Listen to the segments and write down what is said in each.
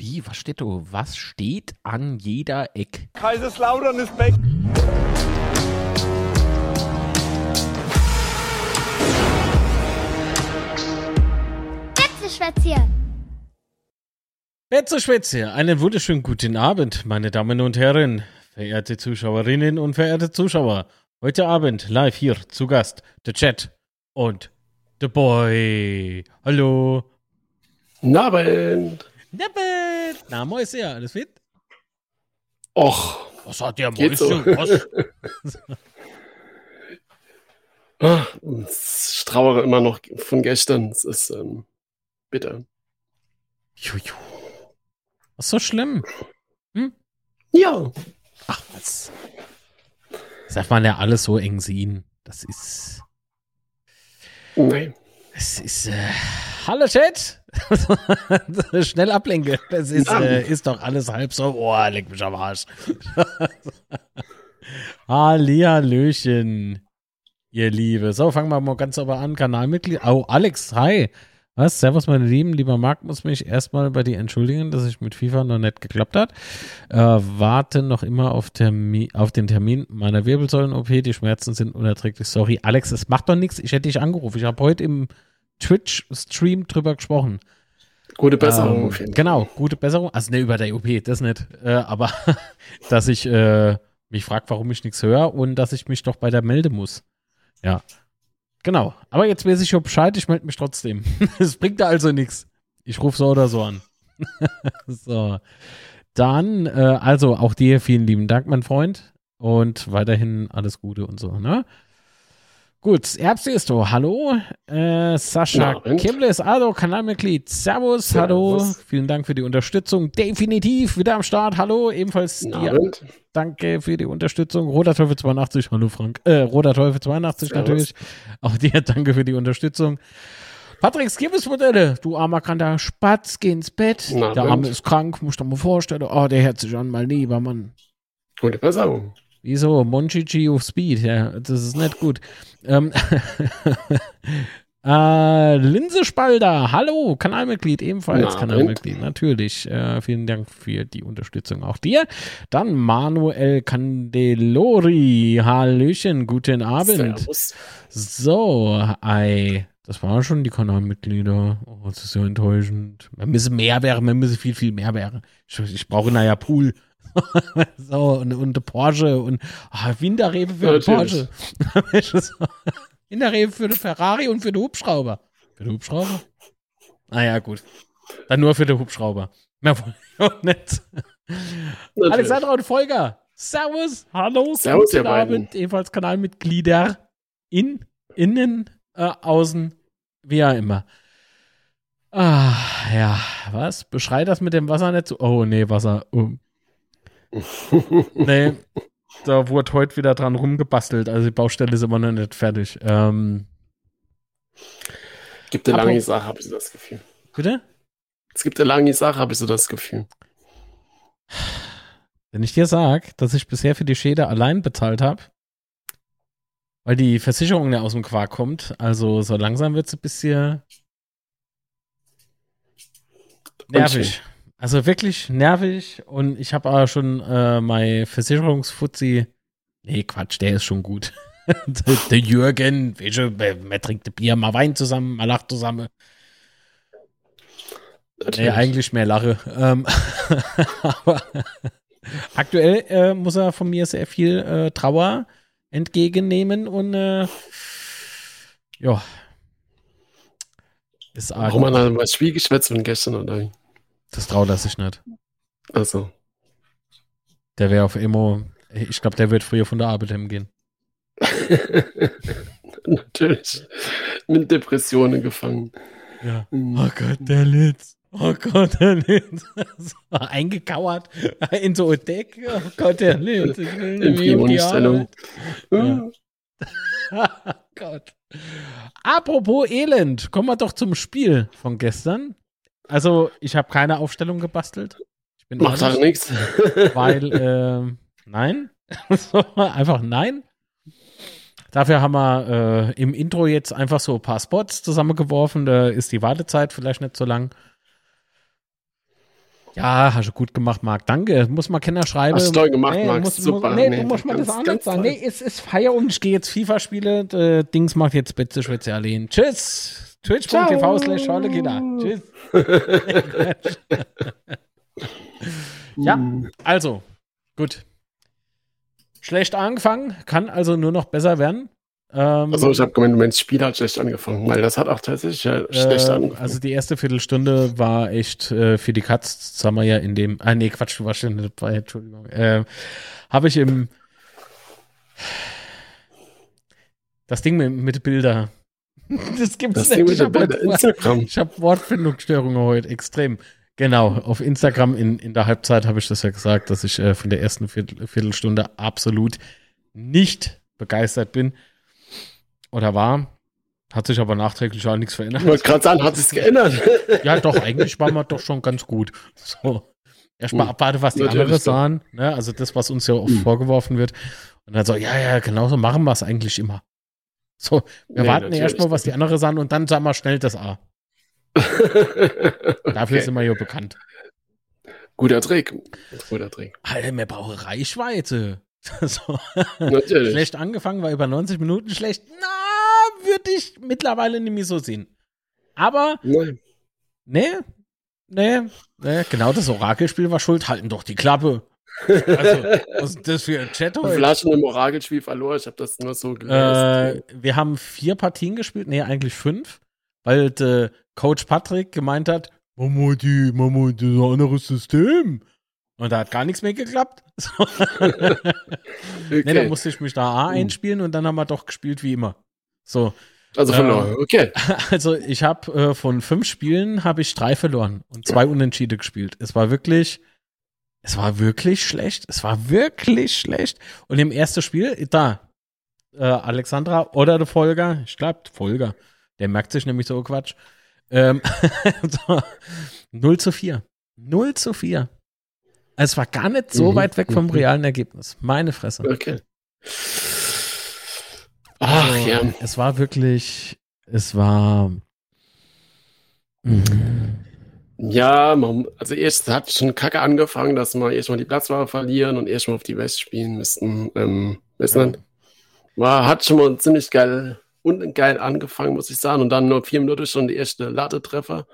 Wie, was steht da? Was steht an jeder Eck? Kaiserslautern ist weg. Betzeschwätze. Betzeschwätze, einen wunderschönen guten Abend, meine Damen und Herren, verehrte Zuschauerinnen und verehrte Zuschauer. Heute Abend live hier zu Gast, der Chat und The Boy. Hallo. Abend. Neppet. Na, Mäuse, alles fit? Och, Was hat der Mäuse? so. Was? ah, ich trauere immer noch von gestern. Es ist ähm, bitter. Juju. Was so schlimm? Ja. Ach, was? Das darf man ja alles so eng sehen. Das ist. Nein. Es ist. Äh, hallo Chat! Schnell ablenke. Das ist, äh, ist doch alles halb so. Oh, leck mich am Arsch. Hallihallöchen, ihr Liebe. So, fangen wir mal ganz aber an. Kanalmitglied. Oh, Alex, hi. Was? Servus, meine Lieben. Lieber Marc, muss mich erstmal bei dir entschuldigen, dass ich mit FIFA noch nicht geklappt hat. Äh, warte noch immer auf, Termi auf den Termin meiner Wirbelsäulen-OP. Die Schmerzen sind unerträglich. Sorry. Alex, es macht doch nichts. Ich hätte dich angerufen. Ich habe heute im Twitch-Stream drüber gesprochen. Gute Besserung. Ähm, auf jeden Fall. genau, gute Besserung. Also ne, über der OP, das nicht. Äh, aber dass ich äh, mich frage, warum ich nichts höre und dass ich mich doch bei der melde muss. Ja. Genau. Aber jetzt weiß ich schon Bescheid, ich melde mich trotzdem. Es bringt da also nichts. Ich rufe so oder so an. so. Dann, äh, also auch dir vielen lieben Dank, mein Freund. Und weiterhin alles Gute und so, ne? Gut, Erbse ist du. Hallo. Äh, Sascha Na, und? Kimbles, hallo, Kanalmitglied. Servus, hallo. Servus. Vielen Dank für die Unterstützung. Definitiv wieder am Start. Hallo, ebenfalls dir. Danke für die Unterstützung. Roter Teufel 82, hallo Frank. Äh, Roter Teufel 82 Servus. natürlich. Auch dir danke für die Unterstützung. Patrick Skibbesmodelle, du armer kranker Spatz, geh ins Bett. Na, der? Arme ist krank, musst du dir mal vorstellen. Oh, der hört sich an, mein lieber Mann. Gute Besserung. Wieso? Monchichi auf Speed, ja, das ist nicht gut. Ähm, äh, Linse Spalder, hallo, Kanalmitglied, ebenfalls Na, Kanalmitglied, natürlich. Äh, vielen Dank für die Unterstützung auch dir. Dann Manuel Candelori, Hallöchen, guten Abend. Servus. So, ei, das waren schon die Kanalmitglieder. Oh, das ist ja enttäuschend. Wir müssen mehr wäre, wir müssen viel, viel mehr wäre. Ich, ich brauche naja Pool. so, und, und eine Porsche und ah, Winterrefe für Ja, eine. Porsche. So. Winterrefe für eine Ferrari und für den Hubschrauber. Für den Hubschrauber? Naja, gut. Dann nur für den Hubschrauber. Mehr wollen wir auch nicht. Natürlich. Alexandra und Volker. Servus. Hallo. Servus, guten. Abend. Ebenfalls Kanalmitglieder. In, innen, äh, außen, wie auch immer. Ah, ja. Was? Beschrei das mit dem Wasser nicht so. Oh, nee, Wasser. Oh. Nee. Da wurde heute wieder dran rumgebastelt. Also die Baustelle ist immer noch nicht fertig. Ähm, gibt eine lange Sache, habe ich so das Gefühl. bitte? Es gibt eine lange Sache, habe ich so das Gefühl. Wenn ich dir sag, dass ich bisher für die Schäde allein bezahlt habe, weil die Versicherung ja aus dem Quark kommt, also so langsam wird es ein bisschen nervig. Also wirklich nervig und ich habe aber schon äh, mein Versicherungsfuzzi. Nee, Quatsch, der ist schon gut. der, Jürgen, du, man trinkt Bier, mal Wein zusammen, mal lacht zusammen. Nee, Natürlich. eigentlich mehr Lache. Ähm, aber aktuell äh, muss er von mir sehr viel äh, Trauer entgegennehmen und äh, ja. Ist arg. Warum man dann was Spiel geschwätzt von gestern oder? Das traut er sich nicht. Also, Der wäre auf Emo. Ich glaube, der wird früher von der Arbeit hingehen. natürlich. Mit Depressionen gefangen. Ja. Mhm. Oh Gott, der Litz. Oh Gott, der Litz. Eingekauert in so ein Deck. Oh Gott, der Litz. In. Ja. Gott. Apropos Elend, kommen wir doch zum Spiel von gestern. Also, ich habe keine Aufstellung gebastelt. Ich bin Macht ehrlich, nichts. weil, ähm, nein. einfach nein. Dafür haben wir äh, im Intro jetzt einfach so ein paar Spots zusammengeworfen. Da ist die Wartezeit vielleicht nicht so lang. Ja, hast du gut gemacht, Marc. Danke. Muss mal Kenner schreiben. Hast du toll gemacht, nee, Marc. Muss, Super. Muss, nee, Nee, du musst mal das auch ganz sagen. Nee, es ist Feierabend. Ich gehe jetzt FIFA-Spiele. Äh, Dings macht jetzt Betze Spezialin. Tschüss. Twitch.tv slash Schorlegina. Tschüss. Ja, also, gut. Schlecht angefangen, kann also nur noch besser werden. Ähm, Also ich habe gemeint, mein Spiel hat schlecht angefangen, weil das hat auch tatsächlich äh, schlecht äh, angefangen. also die erste Viertelstunde war echt äh, für die Katz, das haben wir ja in dem, ah nee, Quatsch, du warst schon dabei, Entschuldigung, äh, habe ich im, das Ding mit, mit Bilder, das gibt's das nicht. Ich der hab. Ich habe Wortfindungsstörungen heute, extrem. Genau, auf Instagram in, in der Halbzeit habe ich das ja gesagt, dass ich äh, von der ersten Viertel, Viertelstunde absolut nicht begeistert bin oder war. Hat sich aber nachträglich auch nichts Ich verändert. wollte gerade sagen, hat sich's geändert. Ja, doch, eigentlich waren wir doch schon ganz gut. So. Erstmal Hm. abwarten, was die anderen sahen. Ne? Also das, was uns ja oft Hm. vorgeworfen wird. Und dann so, ja, ja, genau so machen wir es eigentlich immer. So, wir Nee, warten erstmal, was die anderen sahen und dann sagen wir schnell das A. Dafür okay. sind wir ja bekannt. Guter Trick. Guter Trick. Alter, wir brauchen Reichweite. so. Natürlich. Schlecht angefangen, war über 90 Minuten schlecht. Na, würde ich mittlerweile nicht mehr so sehen. Aber, Nein. nee, nee, nee, genau das Orakelspiel war schuld. Halten doch die Klappe. Also, das für ein Chat heute? Flaschen im Orakelspiel verloren. Ich habe das nur so Äh, gelesen. wir haben vier Partien gespielt, nee, eigentlich fünf, weil der Coach Patrick gemeint hat, Mama, die, Mama, das ist ein anderes System. Und da hat gar nichts mehr geklappt. So. Nee, da okay. musste ich mich da A Hm. einspielen und dann haben wir doch gespielt wie immer. So, also verloren. Okay. also ich habe äh, von fünf Spielen habe ich drei verloren und zwei Unentschieden gespielt. Es war wirklich, es war wirklich schlecht. Es war wirklich schlecht. Und im ersten Spiel, da, äh, Alexandra oder der Folger, ich glaube, Folger, der merkt sich nämlich so Quatsch. Ähm, so, 0 zu 4. 0 zu 4. Es war gar nicht so Mhm, weit weg vom mhm. realen Ergebnis. Meine Fresse. Okay. Ach Also, ja. Es war wirklich, es war. Mhm. Ja, man, also erst hat schon kacke angefangen, dass wir erstmal die Platzwahl verlieren und erstmal auf die West spielen müssten. Ähm, du, war, hat schon mal ziemlich geil und geil angefangen, muss ich sagen. Und dann nur vier Minuten schon die erste Latte-Treffer.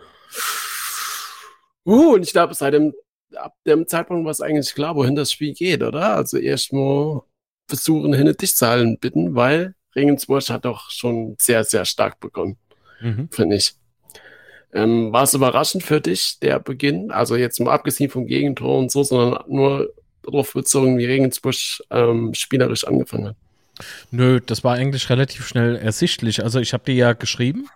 Uh, und ich glaube, seit dem, ab dem Zeitpunkt war es eigentlich klar, wohin das Spiel geht, oder? Also erstmal versuchen, hinter dich zu halten, bitten, weil Regensburg hat doch schon sehr, sehr stark begonnen Mhm. finde ich. Ähm, war es überraschend für dich, der Beginn? Also jetzt mal abgesehen vom Gegentor und so, sondern nur darauf bezogen, wie Regensburg ähm, spielerisch angefangen hat. Nö, das war eigentlich relativ schnell ersichtlich. Also ich habe dir ja geschrieben,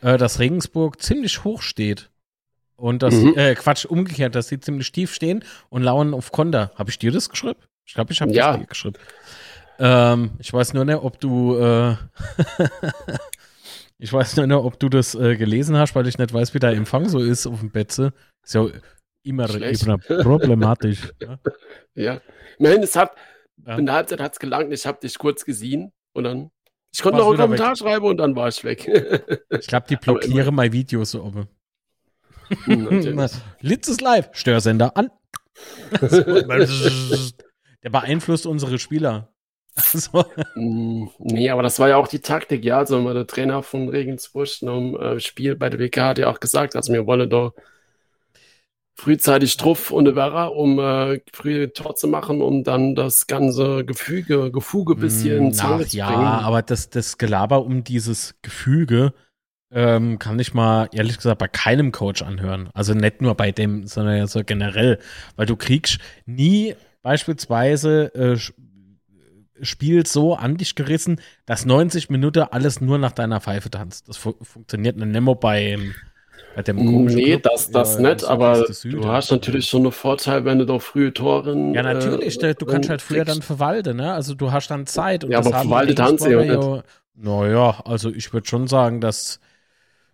äh, dass Regensburg ziemlich hoch steht. Und das, Mhm. äh, Quatsch, umgekehrt, dass sie ziemlich tief stehen und lauern auf Konter. Habe ich dir das geschrieben? Ich glaube, ich habe Ja. das dir geschrieben. Ähm, ich weiß nur nicht, ob du, äh, ich weiß nicht, ob du das äh, gelesen hast, weil ich nicht weiß, wie der Empfang so ist auf dem Betze. Ist ja immer, problematisch. ja. Ja. Immerhin, es hat, Ja. in der Halbzeit hat es gelangt, ich habe dich kurz gesehen und dann, ich konnte noch einen Kommentar schreiben und dann war ich weg. Ich glaube, die blockieren mein Video so oben. Natürlich. Litz ist live. Störsender an. Der beeinflusst unsere Spieler. Also, Mm, Nee, aber das war ja auch die Taktik, ja. Also der Trainer von Regensburg im äh, Spiel bei der WK hat ja auch gesagt, also wir wollen da frühzeitig Truff und Werra, um äh, früh Tor zu machen, um dann das ganze Gefüge, Gefuge bisschen ins Ach, zu ja, bringen. aber das, das Gelaber um dieses Gefüge ähm, kann ich mal ehrlich gesagt bei keinem Coach anhören. Also nicht nur bei dem, sondern ja so generell. Weil du kriegst nie beispielsweise äh, Spiel so an dich gerissen, dass 90 Minuten alles nur nach deiner Pfeife tanzt. Das fu funktioniert nicht mehr bei, bei dem komischen Nee, Club, das, das ja, nicht, aber du hast natürlich schon einen Vorteil, wenn du doch frühe Toren. Ja, natürlich. äh, du kannst halt früher dann verwalten, ne? Also du hast dann Zeit. Und Ja, das aber verwaltet die haben sie ja Regensburger Naja, also ich würde schon sagen, dass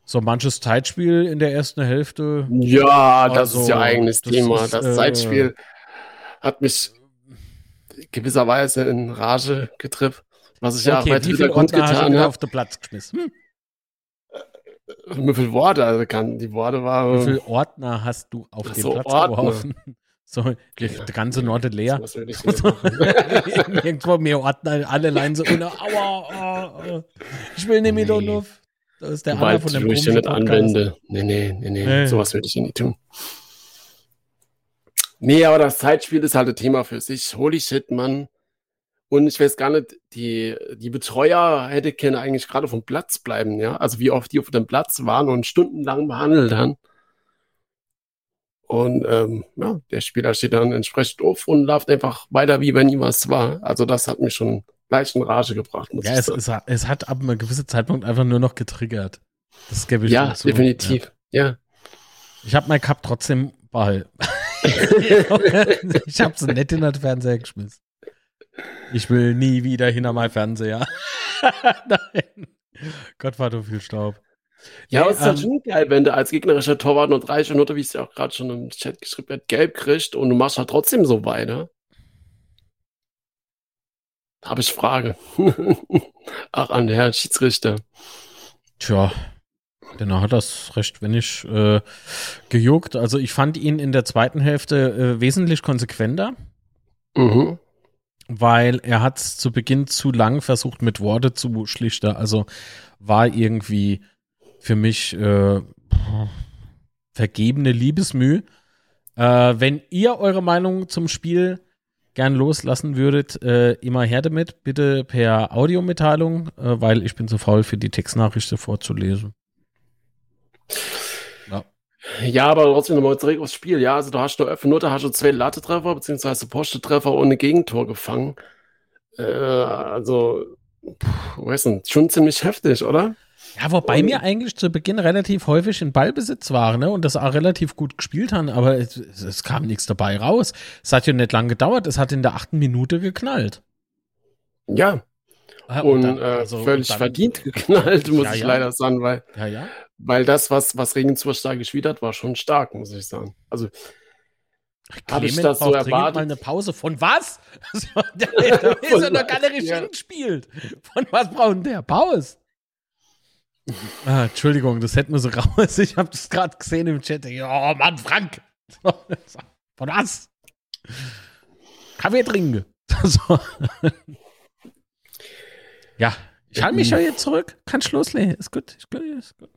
so manches Zeitspiel in der ersten Hälfte. Ja, das Also, ist ja eigentlich das Thema. ist, das äh, Zeitspiel hat mich gewisserweise in Rage getrippt, was ich ja auch bei Okay, wie Twitter du getan habe. auf den Platz geschmissen? Hm? Wie viele Worte? Also kann, die Worte waren. Wie viele Ordner hast du auf den so, Platz Ordner. geworfen? So, die Ja. ganze Norde leer. Machen? Irgendwo mehr Ordner, alle Leinen so unter. Aua, oh, oh. ich will nicht mit Nee. Das ist der Gewalt, von dem ich ja nicht anwende. Nee, nee, nee, nee. Nee. Sowas würde ich ja nicht tun. Nee, aber das Zeitspiel ist halt ein Thema für sich. Holy shit, Mann. Und ich weiß gar nicht, die, die Betreuer hätte können eigentlich gerade vom Platz bleiben, ja. Also wie oft die auf dem Platz waren und stundenlang behandelt haben. Und ähm, ja, der Spieler steht dann entsprechend auf und läuft einfach weiter, wie wenn nie was war. Also das hat mich schon leicht in Rage gebracht, muss Ja, ich es, sagen. es, hat- es hat ab einem gewissen Zeitpunkt einfach nur noch getriggert. Das gebe ich ja, definitiv. Ja. Ja. Ich habe mein Cup trotzdem behalten. ich habe es nicht in den Fernseher geschmissen. Ich will nie wieder hinter meinem Fernseher. Nein. Gott, war du viel Staub. Ja, aber Nee, es ist halt ähm, schon geil, wenn du als gegnerischer Torwart nur drei Minuten, wie es ja auch gerade schon im Chat geschrieben wird, gelb kriegst und du machst halt trotzdem so weiter. Habe ich Frage. Ach, an den Herrn Schiedsrichter. Tja, genau hat das recht wenig äh, gejuckt. Also ich fand ihn in der zweiten Hälfte äh, wesentlich konsequenter, Mhm. weil er hat zu Beginn zu lang versucht mit Worte zu schlichten. Also war irgendwie für mich äh, vergebene Liebesmüh. Äh, wenn ihr eure Meinung zum Spiel gern loslassen würdet, äh, immer her damit, bitte per Audiomitteilung, äh, weil ich bin zu faul für die Textnachrichten vorzulesen. Ja, aber trotzdem nochmal zurück aufs Spiel. Ja, also du hast nur elf Minuten, hast du zwei Latte-Treffer, beziehungsweise Poste-Treffer ohne Gegentor gefangen. Äh, also, pff, weiß nicht, schon ziemlich heftig, oder? Ja, wobei Und- wir eigentlich zu Beginn relativ häufig in Ballbesitz waren ne? und das auch relativ gut gespielt haben, aber es, es, es kam nichts dabei raus. Es hat ja nicht lang gedauert, es hat in der achten Minute geknallt. Ja, Ah, und, dann- äh, also, völlig dann- verdient geknallt, muss Ja, ich ja. leider sagen, weil Ja. Weil das, was, was Regensburg da gespielt hat, war schon stark, muss ich sagen. Also, Hab ich das so erwartet? mal eine Pause. Von was? Der, der ist ja noch richtig Ja. gespielt. Von was braucht der? Pause. Ah, Entschuldigung, das hätten wir so raus. Ich habe das gerade gesehen im Chat. Oh Mann, Frank. Von was? Kaffee trinken. So. Ja, ich halte mich ja jetzt zurück. Kann Schluss legen. Ist gut. Ist gut. Ist gut.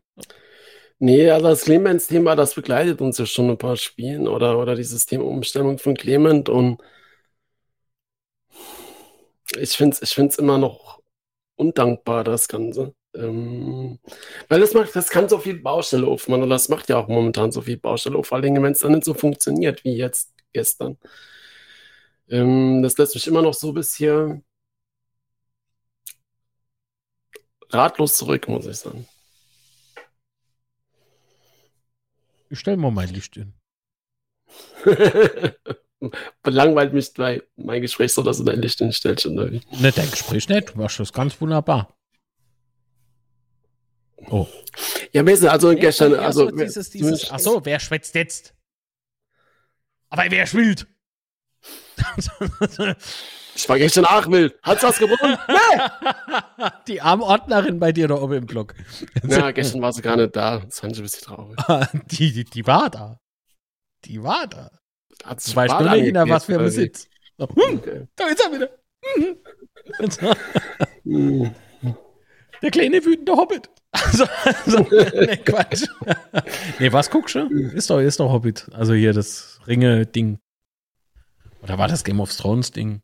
nee, also das Clemens-Thema, das begleitet uns ja schon ein paar Spielen oder, oder dieses Thema Umstellung von Clement und ich finde es ich find's immer noch undankbar, das Ganze. Ähm, weil das macht, das kann so viel Baustelle aufmachen und das macht ja auch momentan so viel Baustelle auf, vor allem wenn es dann nicht so funktioniert wie jetzt gestern. Ähm, das lässt mich immer noch so ein bisschen ratlos zurück, muss ich sagen. Ich stelle mal mein Licht in. Belangweilt mich bei mein Gespräch so, dass du dein Licht hinstellst. Ne, dein Gespräch nicht. Du machst das ganz wunderbar. Oh. Ja, du, also gestern, also. so dieses, dieses, ach so, wer schwätzt jetzt? Aber wer spielt? Ich war gestern auch wild. Hat's was gewonnen? Die arme Ordnerin bei dir da oben im Block. ja, gestern war sie gar nicht da. Das fand ich ein bisschen traurig. die, die, die war da. Die war da. Hat Zwei Stunden in der angeklebt, was für? Besitz. So, hm, Okay. da ist er wieder. Hm. Der kleine wütende Hobbit. Also, also nee, Quatsch. nee, was guckst du? Ist doch, ist doch Hobbit. Also hier das Ringe-Ding. Oder war das Game of Thrones-Ding?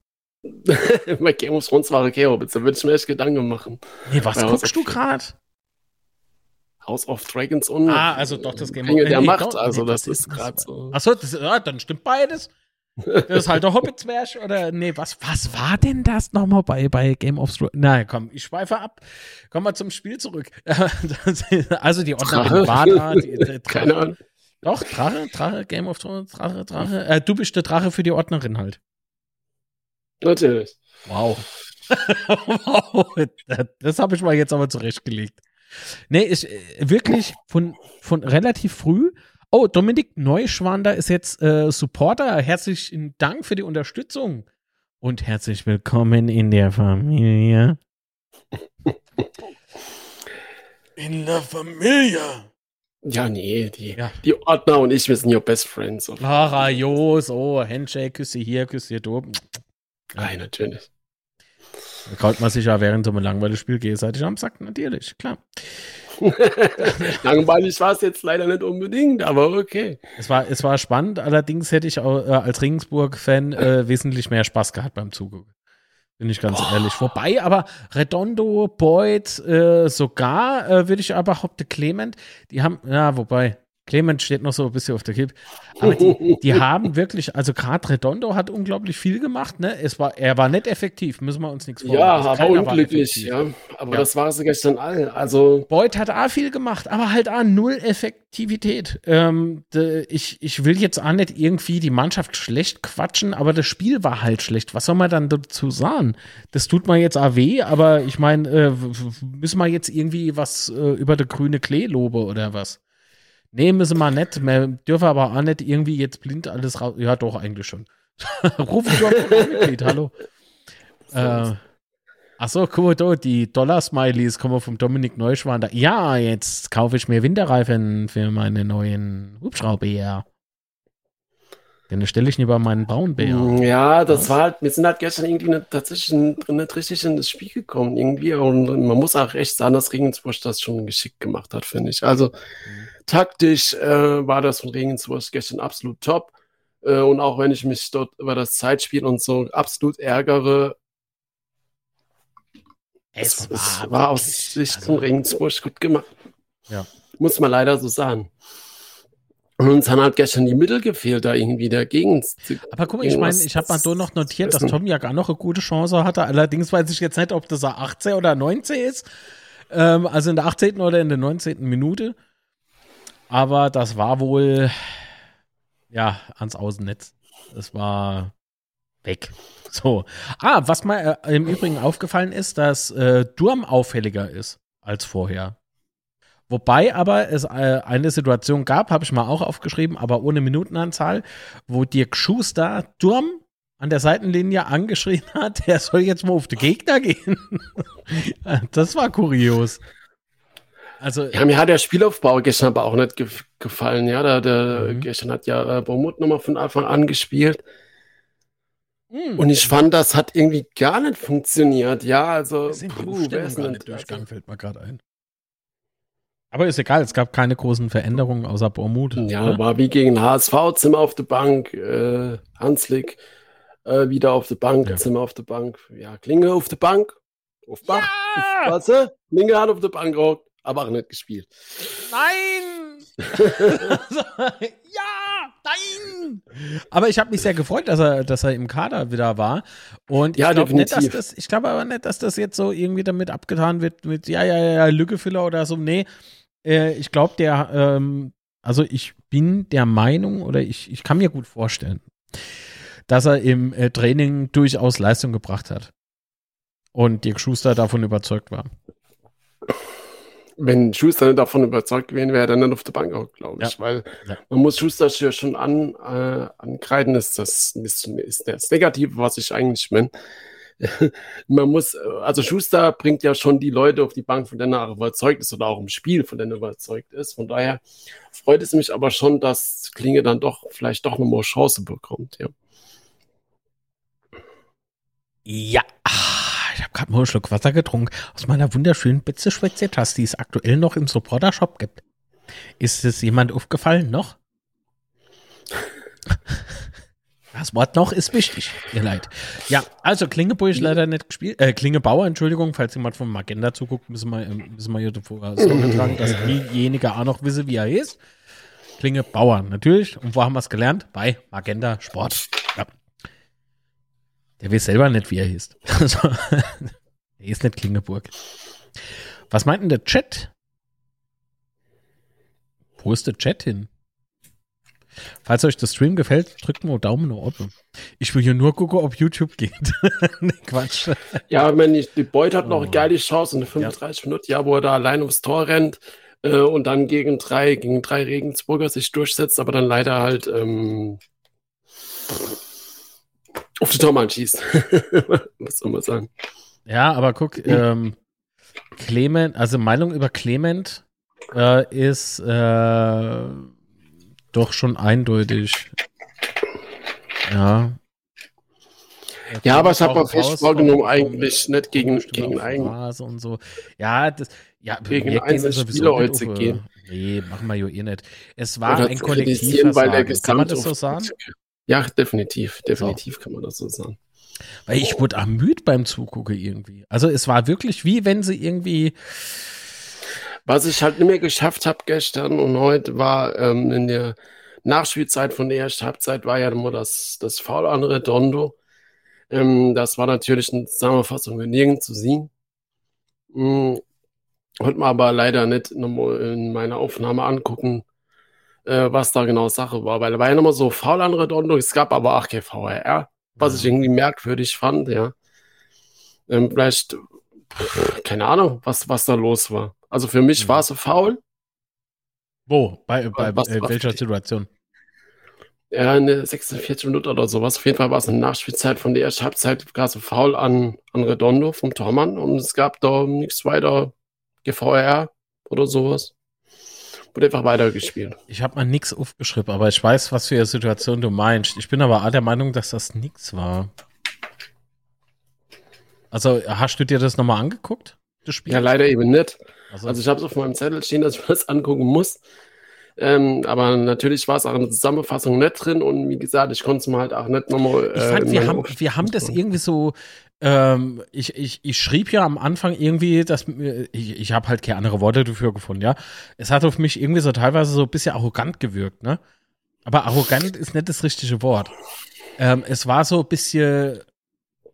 Bei Game of Thrones war okay, aber jetzt würde ich mir echt Gedanken machen. Nee, was was guckst du gerade? House of Dragons und Ah, also doch das Game of Ringe der nee, Macht. doch, Also, nee, das was ist das? gerade so. Achso, das, ja, dann stimmt beides. Das ist halt der Hobbit-Zwerg oder nee, was, was war denn das nochmal bei, bei Game of Thrones? Na komm, ich schweife ab. Komm mal zum Spiel zurück. Das- also die Ordnerin Drache? war da. Die, die, Keine Ahnung. Doch, Drache, Drache, Game of Thrones, Drache, Drache. Äh, du bist der Drache für die Ordnerin halt. Natürlich. Wow. wow. Das, habe ich mal jetzt aber zurechtgelegt. Nee, ist äh, wirklich von, von relativ früh. Oh, Dominik Neuschwander ist jetzt äh, Supporter. Herzlichen Dank für die Unterstützung. Und herzlich willkommen in der Familie. In der Familie. Ja, nee, die, Ja. die Ordner und ich, wir sind ja Best Friends. Lara, jo, so, Handshake, Küsse hier, Küsse hier, du. Nein, natürlich. Da kaut man sich ja während so einem langweiligen Spiel gegenseitig am Sack, natürlich, klar. Langweilig war es jetzt leider nicht unbedingt, aber okay. Es war, es war spannend, allerdings hätte ich auch, äh, als Regensburg-Fan äh, wesentlich mehr Spaß gehabt beim Zugucken. Bin ich ganz ehrlich. Wobei, aber Redondo, Boyd, äh, sogar, äh, würde ich aber behaupten, Clement, die haben, ja, wobei, Clement steht noch so ein bisschen auf der Kippe. Aber die, die haben wirklich, also gerade Redondo hat unglaublich viel gemacht, ne? Es war, er war nicht effektiv, müssen wir uns nichts Ja, vormachen. aber unglücklich, ja. Aber Ja. das war sie gestern all. Also, Boyd hat auch viel gemacht, aber halt auch null Effektivität. Ähm, de, ich, ich will jetzt auch nicht irgendwie die Mannschaft schlecht quatschen, aber das Spiel war halt schlecht. Was soll man dann dazu sagen? Das tut mir jetzt auch weh, aber ich meine, äh, müssen wir jetzt irgendwie was äh, über der grüne Klee lobe oder was? Nee, müssen wir nicht. Wir dürfen aber auch nicht irgendwie jetzt blind alles raus. Ja, doch, eigentlich schon. Rufen Sie doch Mitglied, hallo. Äh, Achso, guck mal da, die Dollar-Smileys kommen vom Dominik Neuschwander. Ja, jetzt kaufe ich mir Winterreifen für meine neuen Hubschrauber. Ja. Den stelle ich lieber meinen Braunbär. mm, ja, das Was? war halt, wir sind halt gestern irgendwie nicht, tatsächlich nicht, nicht richtig in das Spiel gekommen, irgendwie. Und man muss auch echt sagen, dass Regensburg das schon geschickt gemacht hat, finde ich. Also, taktisch äh, war das von Regensburg gestern absolut top. Äh, und auch wenn ich mich dort über das Zeitspiel und so absolut ärgere, es, es war aus wirklich- Sicht also- von Regensburg gut gemacht. Ja. Muss man leider so sagen. Und uns haben halt gestern die Mittel gefehlt, da irgendwie dagegen zu. Aber guck mal, ich meine, ich habe mal so noch notiert, dass. Tom ja gar noch eine gute Chance hatte. Allerdings weiß ich jetzt nicht, ob das er 18 oder 19 ist. Ähm, also in der 18. oder in der 19. Minute. Aber das war wohl, ja, ans Außennetz. Das war weg. So. Ah, was mir äh, im Übrigen aufgefallen ist, dass äh, Durm auffälliger ist als vorher. Wobei aber es äh, eine Situation gab, habe ich mal auch aufgeschrieben, aber ohne Minutenanzahl, wo Dirk Schuster Durm an der Seitenlinie angeschrien hat, der soll jetzt mal auf den Gegner gehen. das war kurios. Also, Ja, mir hat der Spielaufbau gestern aber auch nicht ge gefallen. Ja, der, der Mhm. gestern hat ja äh, Baumut nochmal von Anfang an gespielt. mh, Und ich fand, das hat irgendwie gar nicht funktioniert. Ja, also, puh, wer ist denn- nicht durchgegangen, fällt mir gerade ein. Aber ist egal, es gab keine großen Veränderungen außer Bormut. Ja, ne? war wie gegen HSV, Zimmer auf der Bank, äh, Hanslik äh, wieder auf der Bank, Ja. Zimmer auf der Bank, ja, Klinge auf der Bank, auf Bach, Ja! was, äh? Klinge hat auf der Bank gehockt, aber auch nicht gespielt. Nein! ja, nein! Aber ich habe mich sehr gefreut, dass er, dass er im Kader wieder war. Und ich Ja, glaube nicht, dass definitiv. das, ich glaube aber nicht, dass das jetzt so irgendwie damit abgetan wird mit ja, ja, ja, Lückefüller oder so. Nee, äh, ich glaube, der, ähm, also ich bin der Meinung oder ich, ich kann mir gut vorstellen, dass er im äh, Training durchaus Leistung gebracht hat. Und Dirk Schuster davon überzeugt war. Wenn Schuster davon überzeugt gewesen wäre, dann auf der Bank auch, glaube ich. Ja. Weil Ja. man muss Schuster ja schon an, äh, ankreiden, ist das, ist, ist das Negative, was ich eigentlich meine. man muss, also Schuster bringt ja schon die Leute auf die Bank, von denen er überzeugt ist oder auch im Spiel, von denen er überzeugt ist. Von daher freut es mich aber schon, dass Klinge dann doch vielleicht doch nochmal Chance bekommt. Ja. Ja, habe gerade mal einen Schluck Wasser getrunken aus meiner wunderschönen Betze-Schwätze-Tasse, die es aktuell noch im Supporter-Shop gibt. Ist es jemand aufgefallen noch? Das Wort noch ist wichtig, ihr Leid. Ja, also Klingeburg leider nicht gespielt. Äh, Klingebauer, Entschuldigung, falls jemand vom Magenta zuguckt, müssen wir, ähm, müssen wir hier davor Sorge tragen, dass diejenige auch noch wisse, wie er ist. Klingebauer, natürlich. Und wo haben wir es gelernt? Bei Magenta Sport. Ja. Der weiß selber nicht, wie er hieß. Also, er ist nicht Klingeburg. Was meint denn der Chat? Wo ist der Chat hin? Falls euch der Stream gefällt, drückt mal Daumen nach oben. Ich will hier nur gucken, ob YouTube geht. nee, Quatsch. Ja, wenn die, die Beut hat noch Oh. geile Chance in der 35 Minuten, ja, wo er da allein aufs Tor rennt äh, und dann gegen drei, gegen drei Regensburger sich durchsetzt, aber dann leider halt ähm, auf die Tormann schießt. Was soll man sagen? Ja, aber guck, ähm, Clement, also Meinung über Clement äh, ist äh, doch schon eindeutig. Ja. Ja, aber ich habe mir fest vorgenommen, eigentlich nicht gegen, gegen einen. Und so. Ja, das, ja, gegen einen Spieler heute gehen. Nee, machen wir ja eh nicht. Es war Oder ein kollektiver weil Kann man das so sagen? Ja, definitiv. Definitiv so. kann man das so sagen. Weil ich wurde ermüdet beim Zugucken irgendwie. Also es war wirklich wie wenn sie irgendwie. Was ich halt nicht mehr geschafft habe gestern und heute war ähm, in der Nachspielzeit von der ersten Halbzeit war ja immer das, das Foul an Redondo. Ähm, das war natürlich eine Zusammenfassung nirgends zu sehen. Mhm. Konnte man aber leider nicht in meiner Aufnahme angucken, äh, was da genau Sache war. Weil da war ja nochmal so faul an Redondo, es gab aber auch kein VRR, was ich irgendwie merkwürdig fand, ja. Ähm, vielleicht, keine Ahnung, was, was da los war. Also für mich mhm. war es faul. Wo? Bei, bei was, äh, welcher Situation? Ja, eine 46 Minuten oder sowas. Auf jeden Fall war es eine Nachspielzeit von der ersten Halbzeit, gar so faul an, an Redondo vom Tormann und es gab da nichts weiter GVR oder sowas. Wurde einfach weitergespielt. Ich habe mal nichts aufgeschrieben, aber ich weiß, was für eine Situation du meinst. Ich bin aber auch der Meinung, dass das nichts war. Also, hast du dir das nochmal angeguckt? Das Spiel? Ja, leider eben nicht. Also, also ich habe es auf meinem Zettel stehen, dass ich das angucken muss. Ähm, aber natürlich war es auch in der Zusammenfassung nicht drin und wie gesagt, ich konnte es mir halt auch nicht nochmal. Äh, ich fand, wir haben, wir haben das irgendwie so. Ähm, ich, ich, ich schrieb ja am Anfang irgendwie, dass ich, ich habe halt keine andere Worte dafür gefunden, ja. Es hat auf mich irgendwie so teilweise so ein bisschen arrogant gewirkt, ne? Aber arrogant ist nicht das richtige Wort. Ähm, es war so ein bisschen,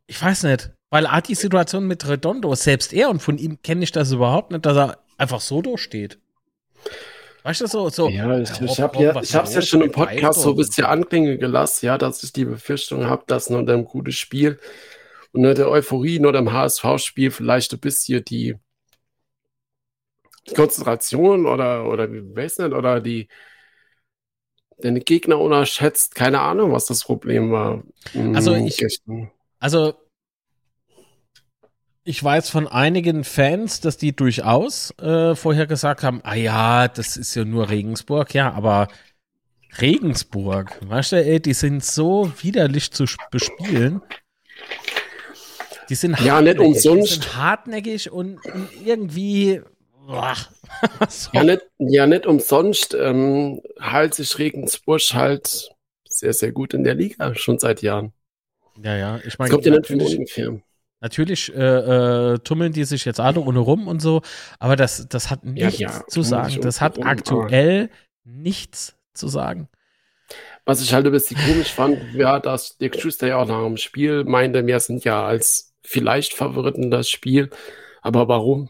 ich weiß nicht, weil Art die Situation mit Redondo, selbst er und von ihm kenne ich das überhaupt nicht, dass er einfach so durchsteht. Weißt du, so, so. Ja, ich, ich habe ja, ich hab's ja schon im Podcast so ein bisschen anklingen gelassen, ja, dass ich die Befürchtung habe, dass nur dem gutes Spiel und nur der Euphorie, nur dem HSV-Spiel vielleicht ein bisschen die, die Konzentration oder, oder wie weiß nicht, oder die, den Gegner unterschätzt, keine Ahnung, was das Problem war. Also ich, also ich weiß von einigen Fans, dass die durchaus äh, vorher gesagt haben, ah ja, das ist ja nur Regensburg, ja, aber Regensburg, weißt du, ey, die sind so widerlich zu bespielen. Die sind ja, nicht umsonst. Die sind hartnäckig und, irgendwie. so. ja, nicht, ja, nicht umsonst ähm, halt sich Regensburg halt sehr, sehr gut in der Liga, schon seit Jahren. Ja, ja. Ich meine, kommt ja nicht von ungefähr. Natürlich äh, äh, tummeln die sich jetzt alle ohne rum und so, aber das, das hat nichts ja, ja, zu sagen. Das hat rum, aktuell nichts zu sagen. Was ich halt ein bisschen komisch fand, ja, dass Dirk Schuster ja auch nach dem Spiel meinte, wir sind ja als vielleicht Favoriten das Spiel, aber warum?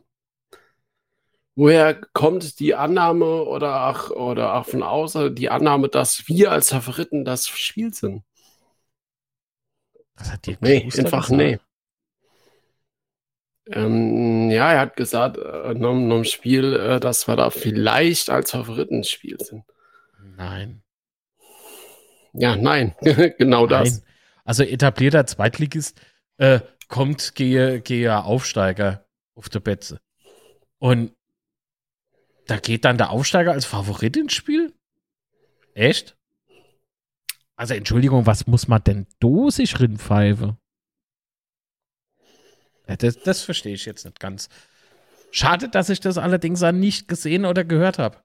Woher kommt die Annahme oder auch, oder auch von außen die Annahme, dass wir als Favoriten das Spiel sind? Das hat Dirk nee, einfach gesagt? nee. Ähm, ja, er hat gesagt, äh, dem Spiel, äh, dass wir da vielleicht als Favoritenspiel sind. Nein. Ja, nein, genau nein. das. Also etablierter Zweitligist äh, kommt gehe, gehe Aufsteiger auf der Betze. Und da geht dann der Aufsteiger als Favorit ins Spiel? Echt? Also Entschuldigung, was muss man denn dosig rinpfeife? Das, das verstehe ich jetzt nicht ganz. Schade, dass ich das allerdings nicht gesehen oder gehört habe.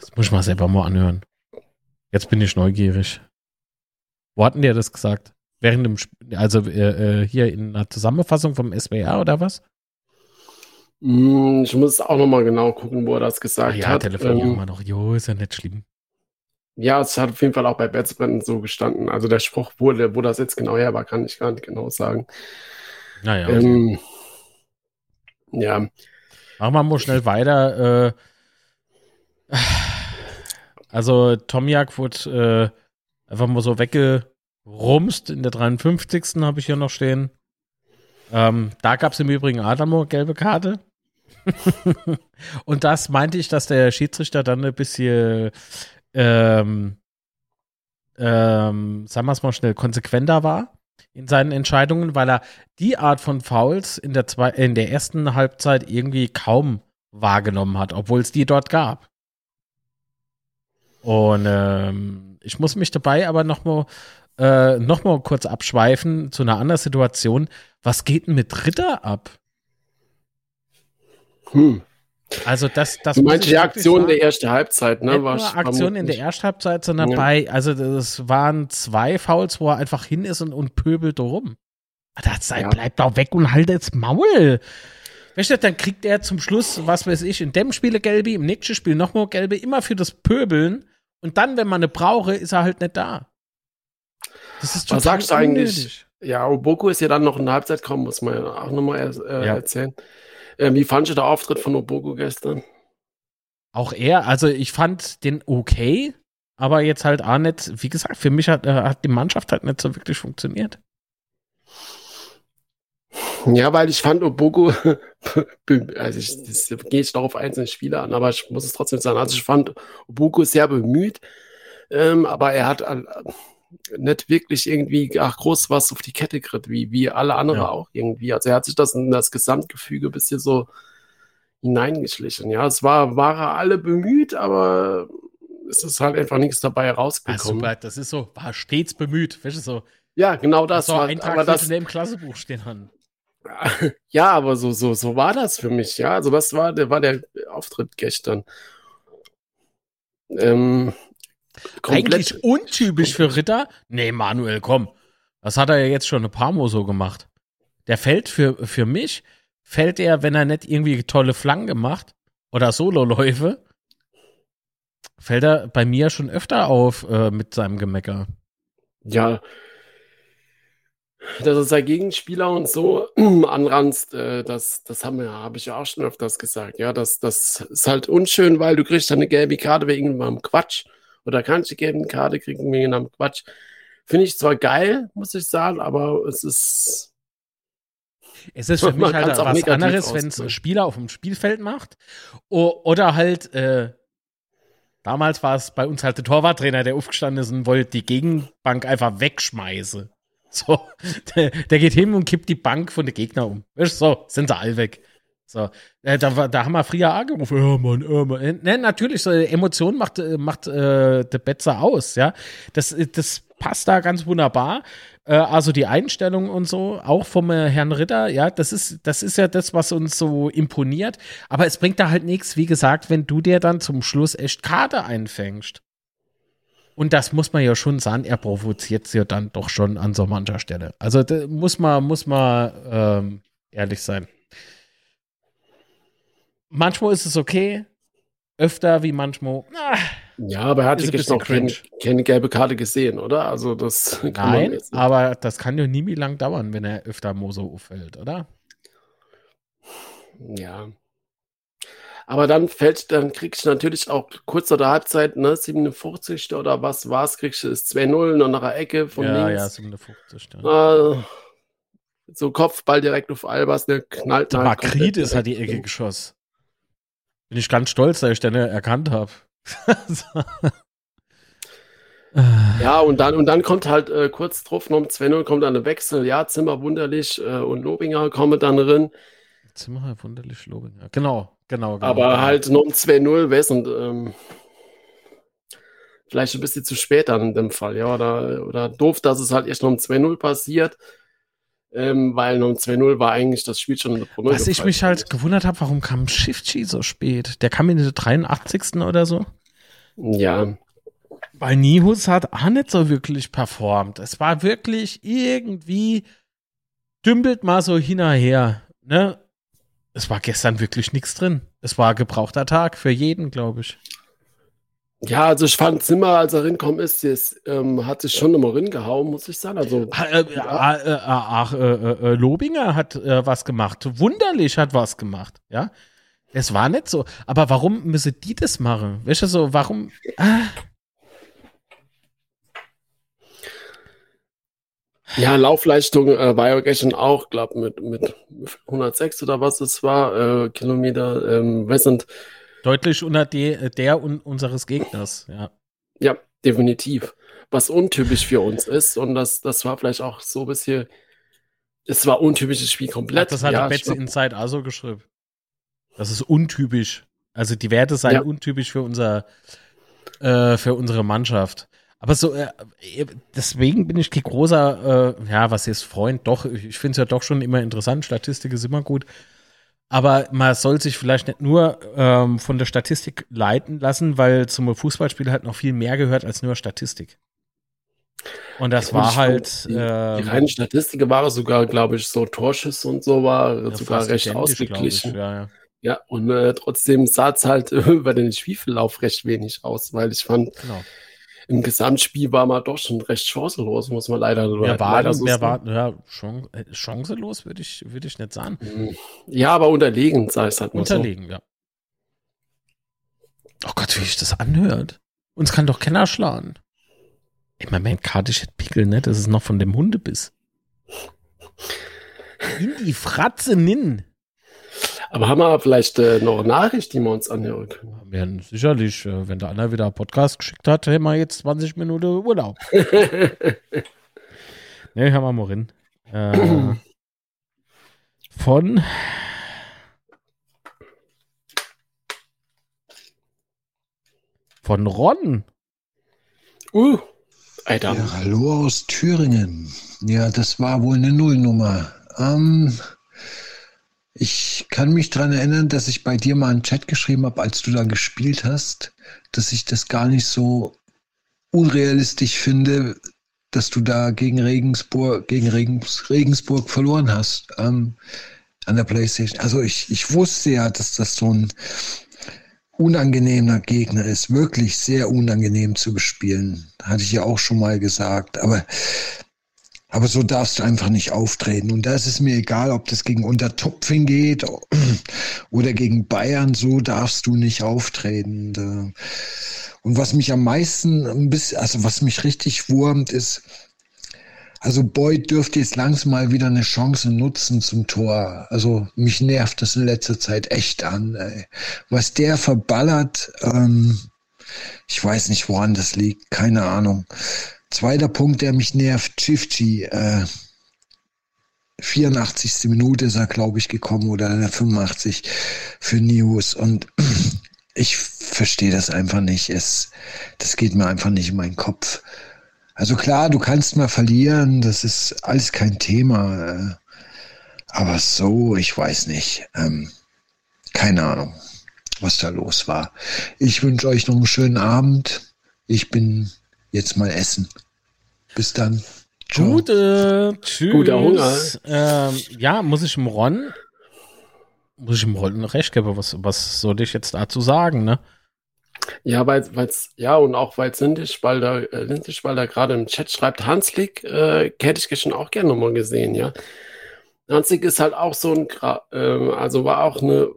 Das muss ich mal selber mal anhören. Jetzt bin ich neugierig. Wo hatten die das gesagt? Während dem, also äh, äh, hier in einer Zusammenfassung vom SWR oder was? Hm, ich muss auch noch mal genau gucken, wo er das gesagt Ach ja, hat. Ja, telefonieren ähm, wir noch. Jo, ist ja nicht schlimm. Ja, es hat auf jeden Fall auch bei Betzbrennen so gestanden. Also der Spruch, wo, wo das jetzt genau her war, kann ich gar nicht genau sagen. Naja. Okay. Ähm, ja. Machen wir mal schnell weiter. Äh, also Tomiak wurde äh, einfach mal so weggerumst. In der 53. habe ich hier noch stehen. Ähm, da gab es im Übrigen Adamo gelbe Karte. Und das meinte ich, dass der Schiedsrichter dann ein bisschen ähm, ähm, sagen wir es mal schnell, konsequenter war. in seinen Entscheidungen, weil er die Art von Fouls in der, zwei, in der ersten Halbzeit irgendwie kaum wahrgenommen hat, obwohl es die dort gab. Und ähm, ich muss mich dabei aber nochmal äh, noch mal kurz abschweifen zu einer anderen Situation. Was geht denn mit Ritter ab? Hm. Also das, das du meinst die Aktion der ersten Halbzeit, ne? Nicht nur Aktion in der ersten Halbzeit, sondern ja. bei, also das waren zwei Fouls, wo er einfach hin ist und, und pöbelt rum. Das sei, ja. bleibt doch weg und halt jetzt Maul. Weißt du, dann kriegt er zum Schluss, was weiß ich, in dem Spiel gelbe, im nächsten Spiel nochmal gelbe, immer für das Pöbeln. Und dann, wenn man eine brauche, ist er halt nicht da. Das ist Was sagst du eigentlich? Ja, Oboko ist ja dann noch in der Halbzeit kommen, muss man ja auch nochmal äh, ja. erzählen. Äh, wie fandest du der Auftritt von Oboko gestern? Auch er, also ich fand den okay, aber jetzt halt auch nicht, wie gesagt, für mich hat, äh, hat die Mannschaft halt nicht so wirklich funktioniert. Ja, weil ich fand Oboko, also ich, das gehe ich darauf einzelne Spieler an, aber ich muss es trotzdem sagen, also ich fand Oboko sehr bemüht, ähm, aber er hat äh, nicht wirklich irgendwie ach, groß was auf die Kette gekriegt, wie, wie alle anderen ja. auch irgendwie. Also er hat sich das in das Gesamtgefüge ein bisschen so hineingeschlichen. Ja, es war, waren alle bemüht, aber es ist halt einfach nichts dabei rausgekommen. Also, das ist so, war stets bemüht, weißt du so. Ja, genau das. So war, ein Tag aber das dem Klassebuch stehen haben. Ja, aber so, so, so war das für mich, ja. Also das war, der war der Auftritt gestern. Ähm, Eigentlich untypisch für Ritter. Nee, Manuel, komm. Das hat er ja jetzt schon ein paar Mal so gemacht. Der fällt für, für mich, fällt er, wenn er nicht irgendwie tolle Flanken macht oder Sololäufe, fällt er bei mir schon öfter auf äh, mit seinem Gemecker. Ja, dass er sein Gegenspieler und so anranzt, äh, das, das habe ich ja auch schon öfters gesagt. Ja, das, das ist halt unschön, weil du kriegst eine gelbe Karte wegen irgendeinem Quatsch. Oder kannst du gelbe Karte kriegen wegen einem Quatsch. Finde ich zwar geil, muss ich sagen, aber es ist. Es ist für mich halt was anderes, wenn es ein Spieler auf dem Spielfeld macht. Oder halt, äh, damals war es bei uns halt der Torwarttrainer, der aufgestanden ist und wollte die Gegenbank einfach wegschmeißen. So, der, der, geht hin und kippt die Bank von den Gegner um. So, sind sie alle weg. So, äh, da, da haben wir früher angerufen, ja, Mann, ja, Mann. Ne, natürlich, so Emotion macht, äh, macht äh, der Betzer aus, ja. Das, das passt da ganz wunderbar. Äh, also die Einstellung und so, auch vom äh, Herrn Ritter, ja, das ist, das ist ja das, was uns so imponiert. Aber es bringt da halt nichts, wie gesagt, wenn du dir dann zum Schluss echt Karte einfängst. Und das muss man ja schon sagen, er provoziert es ja dann doch schon an so mancher Stelle. Also muss man, muss man ähm, ehrlich sein. Manchmal ist es okay, öfter wie manchmal. Ah, ja, aber er hat wirklich noch keine, keine, gelbe Karte gesehen, oder? Also das Nein, aber das kann ja nie wie lang dauern, wenn er öfter Moso auffällt, oder? Ja, aber dann fällt, dann kriegst du natürlich auch kurz nach der Halbzeit, ne, 57. oder was war's, kriegst du das 2-0 noch nach der Ecke von ja, links. Ja, 57. Ja. Äh, so Kopfball direkt auf Albers, der knallt halt. Makrit ist halt die Ecke geschossen. Bin ich ganz stolz, dass ich den erkannt habe. ja, und dann, und dann kommt halt äh, kurz drauf noch um 2-0 kommt dann ein Wechsel. Ja, Zimmer wunderlich äh, und Lobinger kommen dann drin. Zimmer wunderlich Lobinger. Genau, genau. genau Aber halt noch ein 2-0 wäre und ähm, vielleicht ein bisschen zu spät dann in dem Fall, ja. Oder, oder doof, dass es halt erst noch um 2-0 passiert. Ähm, weil um 2-0 war eigentlich das Spiel schon in der Promille. Was ich mich halt gewundert habe, warum kam Shifty so spät? Der kam in der 83. oder so? Ja. Weil Nihus hat auch nicht so wirklich performt. Es war wirklich irgendwie dümpelt mal so hinterher. Ne? es war gestern wirklich nichts drin. Es war gebrauchter Tag für jeden, glaube ich. Ja, also ich fand Zimmer, als er rinkommen ist, das, ähm, hat sich schon immer ringehauen, muss ich sagen. Also, äh, ja. äh, äh, ach, äh, äh, Lobinger hat äh, was gemacht. Wunderlich hat was gemacht, ja. Es war nicht so. Aber warum müssen die das machen? Weißt du so, warum? Ah. Ja, Laufleistung äh, war ja gestern auch, glaube mit, mit 106 oder was es war, äh, Kilometer. Ähm, wir sind deutlich unter die, der un unseres Gegners, ja. Ja, Definitiv. Was untypisch für uns ist. Und das, das war vielleicht auch so ein bisschen. Es war untypisches Spiel komplett. Ach, das hat ja, Betze Inside also geschrieben. Das ist untypisch. Also die Werte seien ja. untypisch für unser äh, für unsere Mannschaft. Aber so, äh, deswegen bin ich kein großer, äh, ja, was ist Freund? Doch, ich finde es ja doch schon immer interessant. Statistik ist immer gut. Aber man soll sich vielleicht nicht nur ähm, von der Statistik leiten lassen, weil zum Fußballspiel halt noch viel mehr gehört als nur Statistik. Und das ja, war halt. Die, äh, die reinen Statistiken waren sogar, glaube ich, so Torschüsse und so war ja, sogar recht ausgeglichen. Ich, ja, ja. ja, und äh, trotzdem sah es halt über den Spielverlauf recht wenig aus, weil ich fand, genau im Gesamtspiel war man doch schon recht chancenlos, muss man leider, wer war, leider so wer war ja, Chan äh, chancenlos, würde ich, würd ich nicht sagen. Mhm. Ja, aber unterlegen, sei es halt mal Unterlegen, so. ja. Oh Gott, wie sich das anhört. Uns kann doch keiner schlagen. Im Moment karte ich Pickel, ne? Das ist noch von dem Hundebiss. In die Fratze nin. Aber haben wir vielleicht äh, noch eine Nachricht, die wir uns anhören können? Ja, sicherlich, äh, wenn der Anna wieder einen Podcast geschickt hat, hätten wir jetzt 20 Minuten Urlaub. ne, hören wir mal rein. Äh, von von Ron. Uh, Alter. Ja, hallo aus Thüringen. Ja, das war wohl eine Nullnummer. Ähm, ich kann mich daran erinnern, dass ich bei dir mal einen Chat geschrieben habe, als du da gespielt hast, dass ich das gar nicht so unrealistisch finde, dass du da gegen Regensburg, gegen Regens, Regensburg verloren hast ähm, an der Playstation. Also ich, ich wusste ja, dass das so ein unangenehmer Gegner ist, wirklich sehr unangenehm zu bespielen. Hatte ich ja auch schon mal gesagt. Aber aber so darfst du einfach nicht auftreten. Und da ist es mir egal, ob das gegen Untertupfing geht oder gegen Bayern, so darfst du nicht auftreten. Und was mich am meisten ein bisschen, also was mich richtig wurmt, ist, also Boyd dürfte jetzt langsam mal wieder eine Chance nutzen zum Tor. Also mich nervt das in letzter Zeit echt an. Ey. Was der verballert, ähm, ich weiß nicht, woran das liegt, keine Ahnung. Zweiter Punkt, der mich nervt, Chifchi. Äh, 84. Minute ist er, glaube ich, gekommen oder 85 für News. Und ich verstehe das einfach nicht. Es, das geht mir einfach nicht in meinen Kopf. Also klar, du kannst mal verlieren, das ist alles kein Thema. Äh, aber so, ich weiß nicht. Ähm, keine Ahnung, was da los war. Ich wünsche euch noch einen schönen Abend. Ich bin jetzt mal essen. Bis dann. Ciao. Gute, tschüss. Guter Hunger. Ähm, ja, muss ich im Ron, muss ich im Ron recht geben, was, was soll ich jetzt dazu sagen, ne? Ja, weil es, ja, und auch weil Lindischwalder, äh, Lindischwalder gerade im Chat schreibt, Hanslik, äh, hätte ich schon auch gerne nochmal gesehen, ja. Hanslik ist halt auch so ein, äh, also war auch eine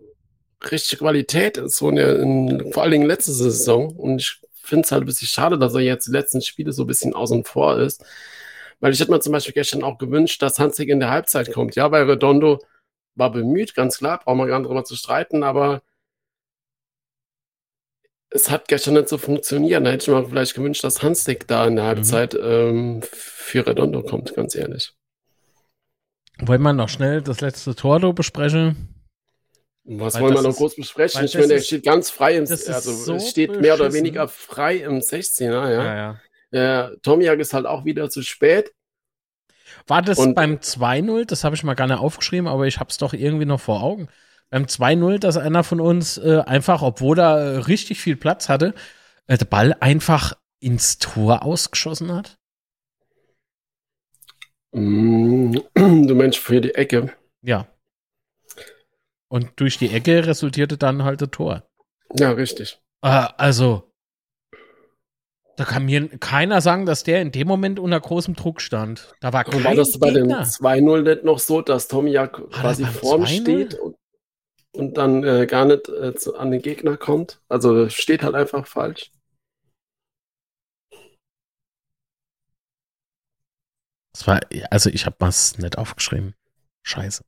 richtige Qualität, so eine, in, vor allen Dingen letzte Saison. Und ich finde es halt ein bisschen schade, dass er jetzt die letzten Spiele so ein bisschen außen vor ist. Weil ich hätte mir zum Beispiel gestern auch gewünscht, dass Hansig in der Halbzeit kommt. Ja, weil Redondo war bemüht, ganz klar, brauchen wir gar nicht drüber zu streiten, aber es hat gestern nicht so funktioniert. Da hätte ich mir vielleicht gewünscht, dass Hansig da in der mhm. Halbzeit mhm. ähm, für Redondo kommt, ganz ehrlich. Wollen wir noch schnell das letzte Tor besprechen? Was weil wollen wir noch groß besprechen? Ich meine, der steht ganz frei im, also so steht beschissen. mehr oder weniger frei im 16er, ja. ja, ja. Der Tomiak ist halt auch wieder zu spät. War das Und, beim 2-0? Das habe ich mal gar nicht aufgeschrieben, aber ich habe es doch irgendwie noch vor Augen. Beim 2-0, dass einer von uns äh, einfach, obwohl er äh, richtig viel Platz hatte, äh, der Ball einfach ins Tor ausgeschossen hat? Mm, du meinst für die Ecke. Ja. Und durch die Ecke resultierte dann halt ein Tor. Ja, richtig. Äh, also, da kann mir keiner sagen, dass der in dem Moment unter großem Druck stand. Da war kein War das bei dem 2-0 nicht noch so, dass Tommy ja quasi vorm steht und, und dann äh, gar nicht äh, zu, an den Gegner kommt? Also steht halt einfach falsch. Das war, also ich habe was nicht aufgeschrieben. Scheiße.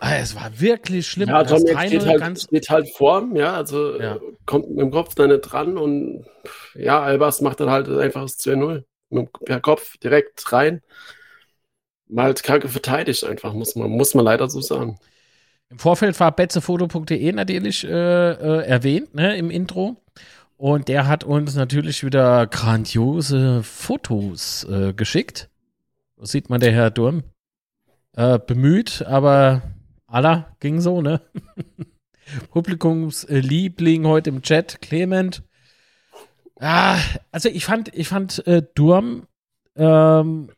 Es war wirklich schlimm. Ja, Das Tom, jetzt 3-0 steht halt, steht halt vorm, ja, also Ja. kommt mit dem Kopf da nicht dran und ja, Albers macht dann halt einfach das 2-0 mit dem- per Kopf direkt rein. Mal halt kacke verteidigt einfach, muss man, muss man leider so sagen. Im Vorfeld war betzefoto.de natürlich äh, äh, erwähnt, ne, im Intro. Und der hat uns natürlich wieder grandiose Fotos äh, geschickt. Da sieht man der Herr Durm. Äh, bemüht, aber aller ging so, ne? Publikumsliebling heute im Chat, Clement. Ah, also ich fand, ich fand äh, Durm ähm,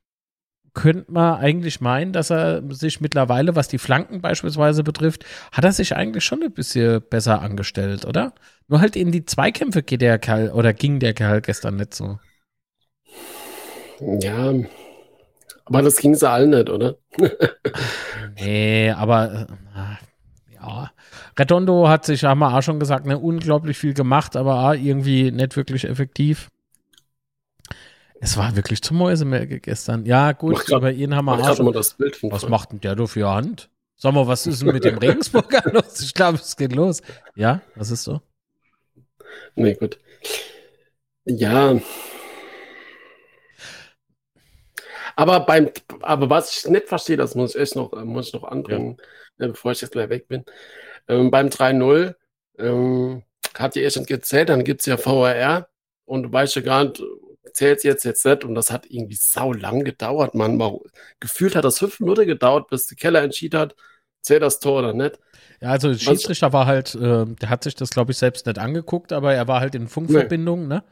könnte man eigentlich meinen, dass er sich mittlerweile, was die Flanken beispielsweise betrifft, hat er sich eigentlich schon ein bisschen besser angestellt, oder? Nur halt in die Zweikämpfe geht der Kerl oder ging der Kerl gestern nicht so. Ja, aber das ging sie allen nicht, oder? Nee, aber äh, ja. Redondo hat sich, haben wir auch schon gesagt, ne, unglaublich viel gemacht, aber auch irgendwie nicht wirklich effektiv. Es war wirklich zum Mäusemelke gestern. Ja, Mach gut, grad- über ihn haben wir Mach auch schon das Bild Was macht denn der da für Hand? Sag mal, was ist denn mit dem Regensburger los? Ich glaube, es geht los. Ja, was ist so? Nee, gut. Ja. Aber beim, aber was ich nicht verstehe, das muss ich echt noch, muss ich noch anbringen, äh, bevor ich jetzt gleich weg bin. Ähm, beim 3-0 ähm, hat die erst nicht gezählt, dann gibt es ja VRR und du weißt ja gar nicht, zählt jetzt jetzt nicht und das hat irgendwie sau lang gedauert, man. Gefühlt hat das fünf Minuten gedauert, bis der Keller entschieden hat, zählt das Tor oder nicht. Ja, also der Schiedsrichter war halt, äh, der hat sich das, glaube ich, selbst nicht angeguckt, aber er war halt in Funkverbindung, ne?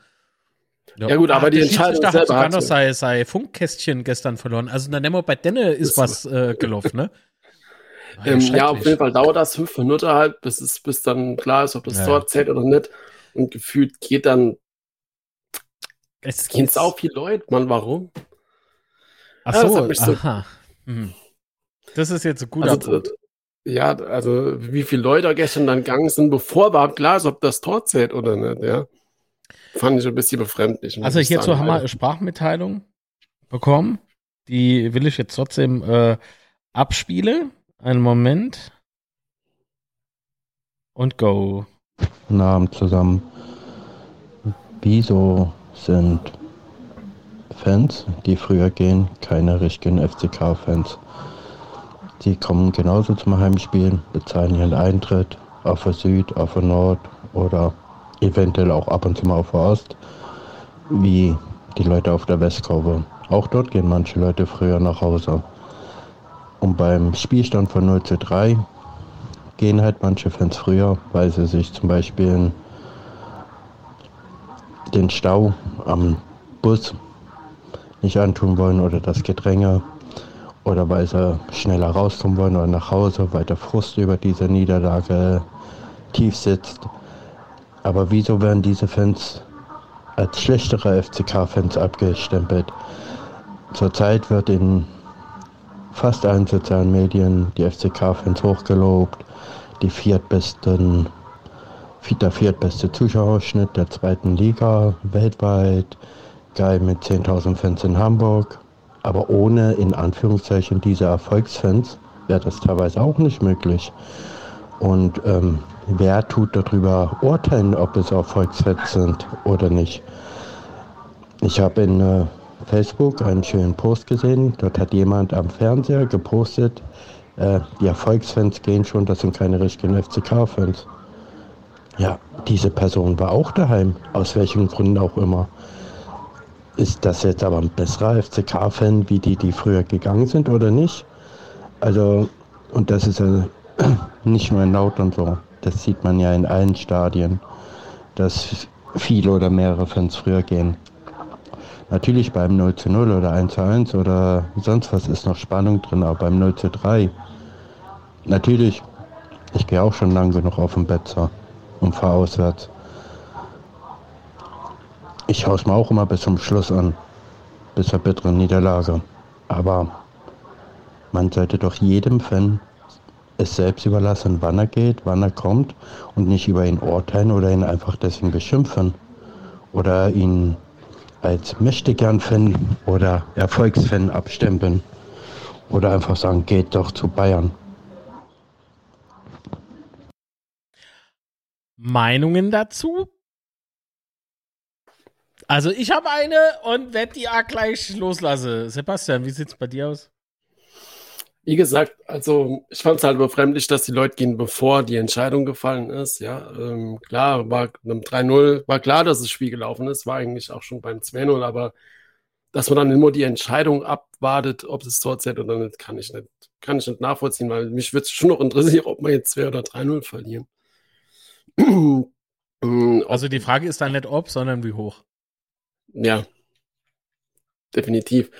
Ja gut, aber Ah, die Entscheidung Schiedsrichter hat selber sogar noch sie. sein, sein Funkkästchen gestern verloren. Also dann nehmen wir bei Denne ist Ist was äh, gelaufen, ne? Ah, Ähm, ja, auf jeden Fall dauert das fünf Minuten halt, bis es bis dann klar ist, ob das Ja. Tor zählt oder nicht. Und gefühlt geht dann, Es geht auch viele Leute, Mann, warum? Ach Ja, das so, hat mich so- aha. Hm. Das ist jetzt ein guter Also, Punkt. ja, also wie viele Leute da gestern dann gegangen sind, bevor überhaupt klar ist, ob das Tor zählt oder nicht, ja. Fand ich ein bisschen befremdlich. Also ich hierzu sagen. haben wir eine Sprachmitteilung bekommen. Die will ich jetzt trotzdem äh, abspielen. Einen Moment. Und go. Guten Abend zusammen. Wieso sind Fans, die früher gehen, keine richtigen FCK-Fans? Sie kommen genauso zum Heimspiel, bezahlen ihren Eintritt auf der Süd, auf der Nord oder eventuell auch ab und zu mal auf der Ost, wie die Leute auf der Westkurve. Auch dort gehen manche Leute früher nach Hause. Und beim Spielstand von 0 zu 3 gehen halt manche Fans früher, weil sie sich zum Beispiel den Stau am Bus nicht antun wollen oder das Gedränge oder weil sie schneller rauskommen wollen oder nach Hause, weil der Frust über diese Niederlage tief sitzt. Aber wieso werden diese Fans als schlechtere FCK-Fans abgestempelt? Zurzeit wird in fast allen sozialen Medien die FCK-Fans hochgelobt, die viertbesten, der viertbeste Zuschauerschnitt der zweiten Liga weltweit, geil mit 10.000 Fans in Hamburg, aber ohne in Anführungszeichen diese Erfolgsfans wäre das teilweise auch nicht möglich. Und ähm, wer tut darüber urteilen, ob es Erfolgsfans sind oder nicht? Ich habe in äh, Facebook einen schönen Post gesehen. Dort hat jemand am Fernseher gepostet, äh, die Erfolgsfans gehen schon, das sind keine richtigen FCK-Fans. Ja, diese Person war auch daheim, aus welchen Gründen auch immer. Ist das jetzt aber ein besserer FCK-Fan wie die, die früher gegangen sind oder nicht? Also, und das ist ja nicht nur in Lautern so. Das sieht man ja in allen Stadien, dass viele oder mehrere Fans früher gehen. Natürlich beim 0 zu 0 oder 1 zu 1 oder sonst was ist noch Spannung drin, aber beim 0 zu 3, natürlich, ich gehe auch schon lang genug auf den Betzer und fahre auswärts. Ich schaue es mir auch immer bis zum Schluss an, bis zur bitteren Niederlage. Aber man sollte doch jedem Fan es selbst überlassen, wann er geht, wann er kommt und nicht über ihn urteilen oder ihn einfach deswegen beschimpfen oder ihn als Mächtigern-Fan oder Erfolgsfan abstempeln oder einfach sagen, geht doch zu Bayern. Meinungen dazu? Also ich habe eine und werde die A gleich loslassen. Sebastian, wie sieht es bei dir aus? Wie gesagt, also ich fand es halt befremdlich, dass die Leute gehen, bevor die Entscheidung gefallen ist. Ja, ähm, klar, war einem 3-0, war klar, dass das Spiel gelaufen ist, war eigentlich auch schon beim 2-0, aber dass man dann immer die Entscheidung abwartet, ob es dort zählt oder nicht, kann ich nicht, kann ich nicht nachvollziehen, weil mich würde es schon noch interessieren, ob wir jetzt 2 oder 3-0 verlieren. also die Frage ist dann nicht ob, sondern wie hoch. Ja, definitiv.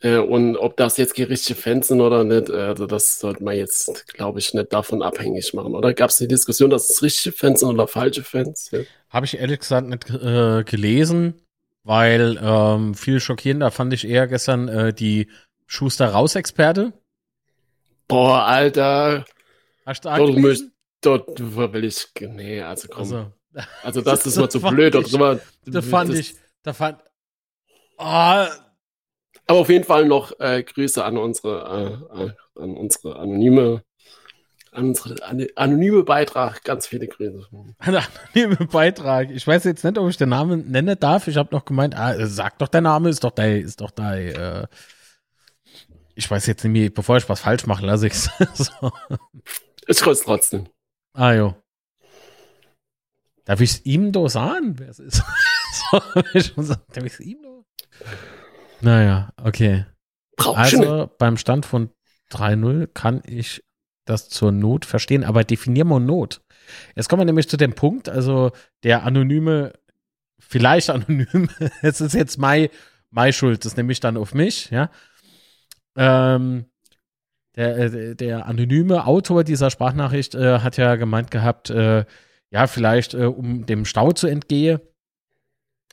Äh, und ob das jetzt richtige Fans sind oder nicht, äh, also das sollte man jetzt, glaube ich, nicht davon abhängig machen. Oder gab es die Diskussion, dass es richtige Fans sind oder falsche Fans? Ja. Habe ich ehrlich gesagt nicht äh, gelesen, weil ähm, viel schockierender fand ich eher gestern äh, die Schuster-Raus-Experte. Boah, Alter. Hast du dort, möcht, dort will ich, nee, also komm. Also, also das, das ist mal zu blöd. Ich, da fand das, ich, da fand, oh, aber auf jeden Fall noch äh, Grüße an unsere, äh, äh an unsere anonyme, an unsere an, anonyme Beitrag. Ganz viele Grüße. An anonyme Beitrag. Ich weiß jetzt nicht, ob ich den Namen nennen darf. Ich habe noch gemeint, ah, sag doch der Name, ist doch dein, ist doch dein, äh, ich weiß jetzt nicht mehr, bevor ich was falsch mache, lasse ich's. so. Ich weiß trotzdem. Ah, jo. Darf ich es ihm doch sagen, wer es ist? so, ich darf ich es ihm doch? Naja, okay. Brauch also beim Stand von 3-0 kann ich das zur Not verstehen, aber definieren wir Not. Jetzt kommen wir nämlich zu dem Punkt, also der anonyme, vielleicht anonym, es ist jetzt Mai, Mai Schuld, das nehme ich dann auf mich, ja. Ähm, der, äh, der anonyme Autor dieser Sprachnachricht äh, hat ja gemeint gehabt, äh, ja, vielleicht äh, um dem Stau zu entgehen,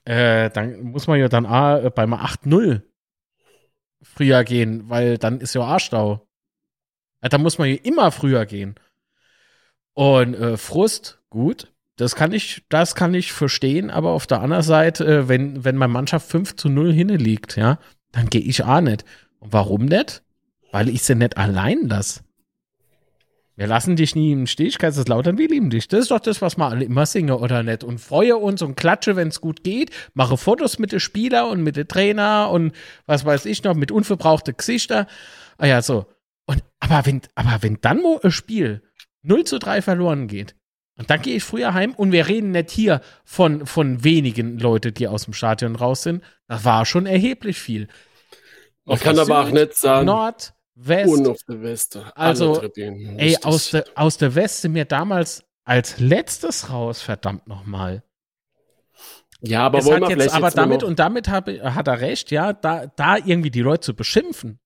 äh, dann muss man ja dann A, beim 8-0 früher gehen, weil dann ist ja A-Stau. Ja, da muss man ja immer früher gehen. Und äh, Frust, gut, das kann ich, das kann ich verstehen, aber auf der anderen Seite, äh, wenn, wenn meine Mannschaft 5 zu 0 hinne liegt, ja, dann gehe ich auch nicht. Und warum nicht? Weil ich sie nicht allein lasse. Wir lassen dich nie im Stich, Kaiserslautern, wir lieben dich. Das ist doch das, was wir alle immer singen, oder nicht? Und freue uns und klatsche, wenn es gut geht, mache Fotos mit den Spielern und mit den Trainer und was weiß ich noch, mit unverbrauchten Gesichter. Ah ja, so. Und, aber wenn, aber wenn dann mal ein Spiel 0 zu 3 verloren geht, und dann gehe ich früher heim und wir reden nicht hier von, von wenigen Leuten, die aus dem Stadion raus sind. Das war schon erheblich viel. Man kann aber auch nicht sagen. Nord, West. Und auf der West. Also, ey, aus der, aus der West sind wir damals als letztes raus, verdammt nochmal. Ja, aber, es wollen wir jetzt, aber damit und damit hab, hat er recht, ja, da, da irgendwie die Leute zu beschimpfen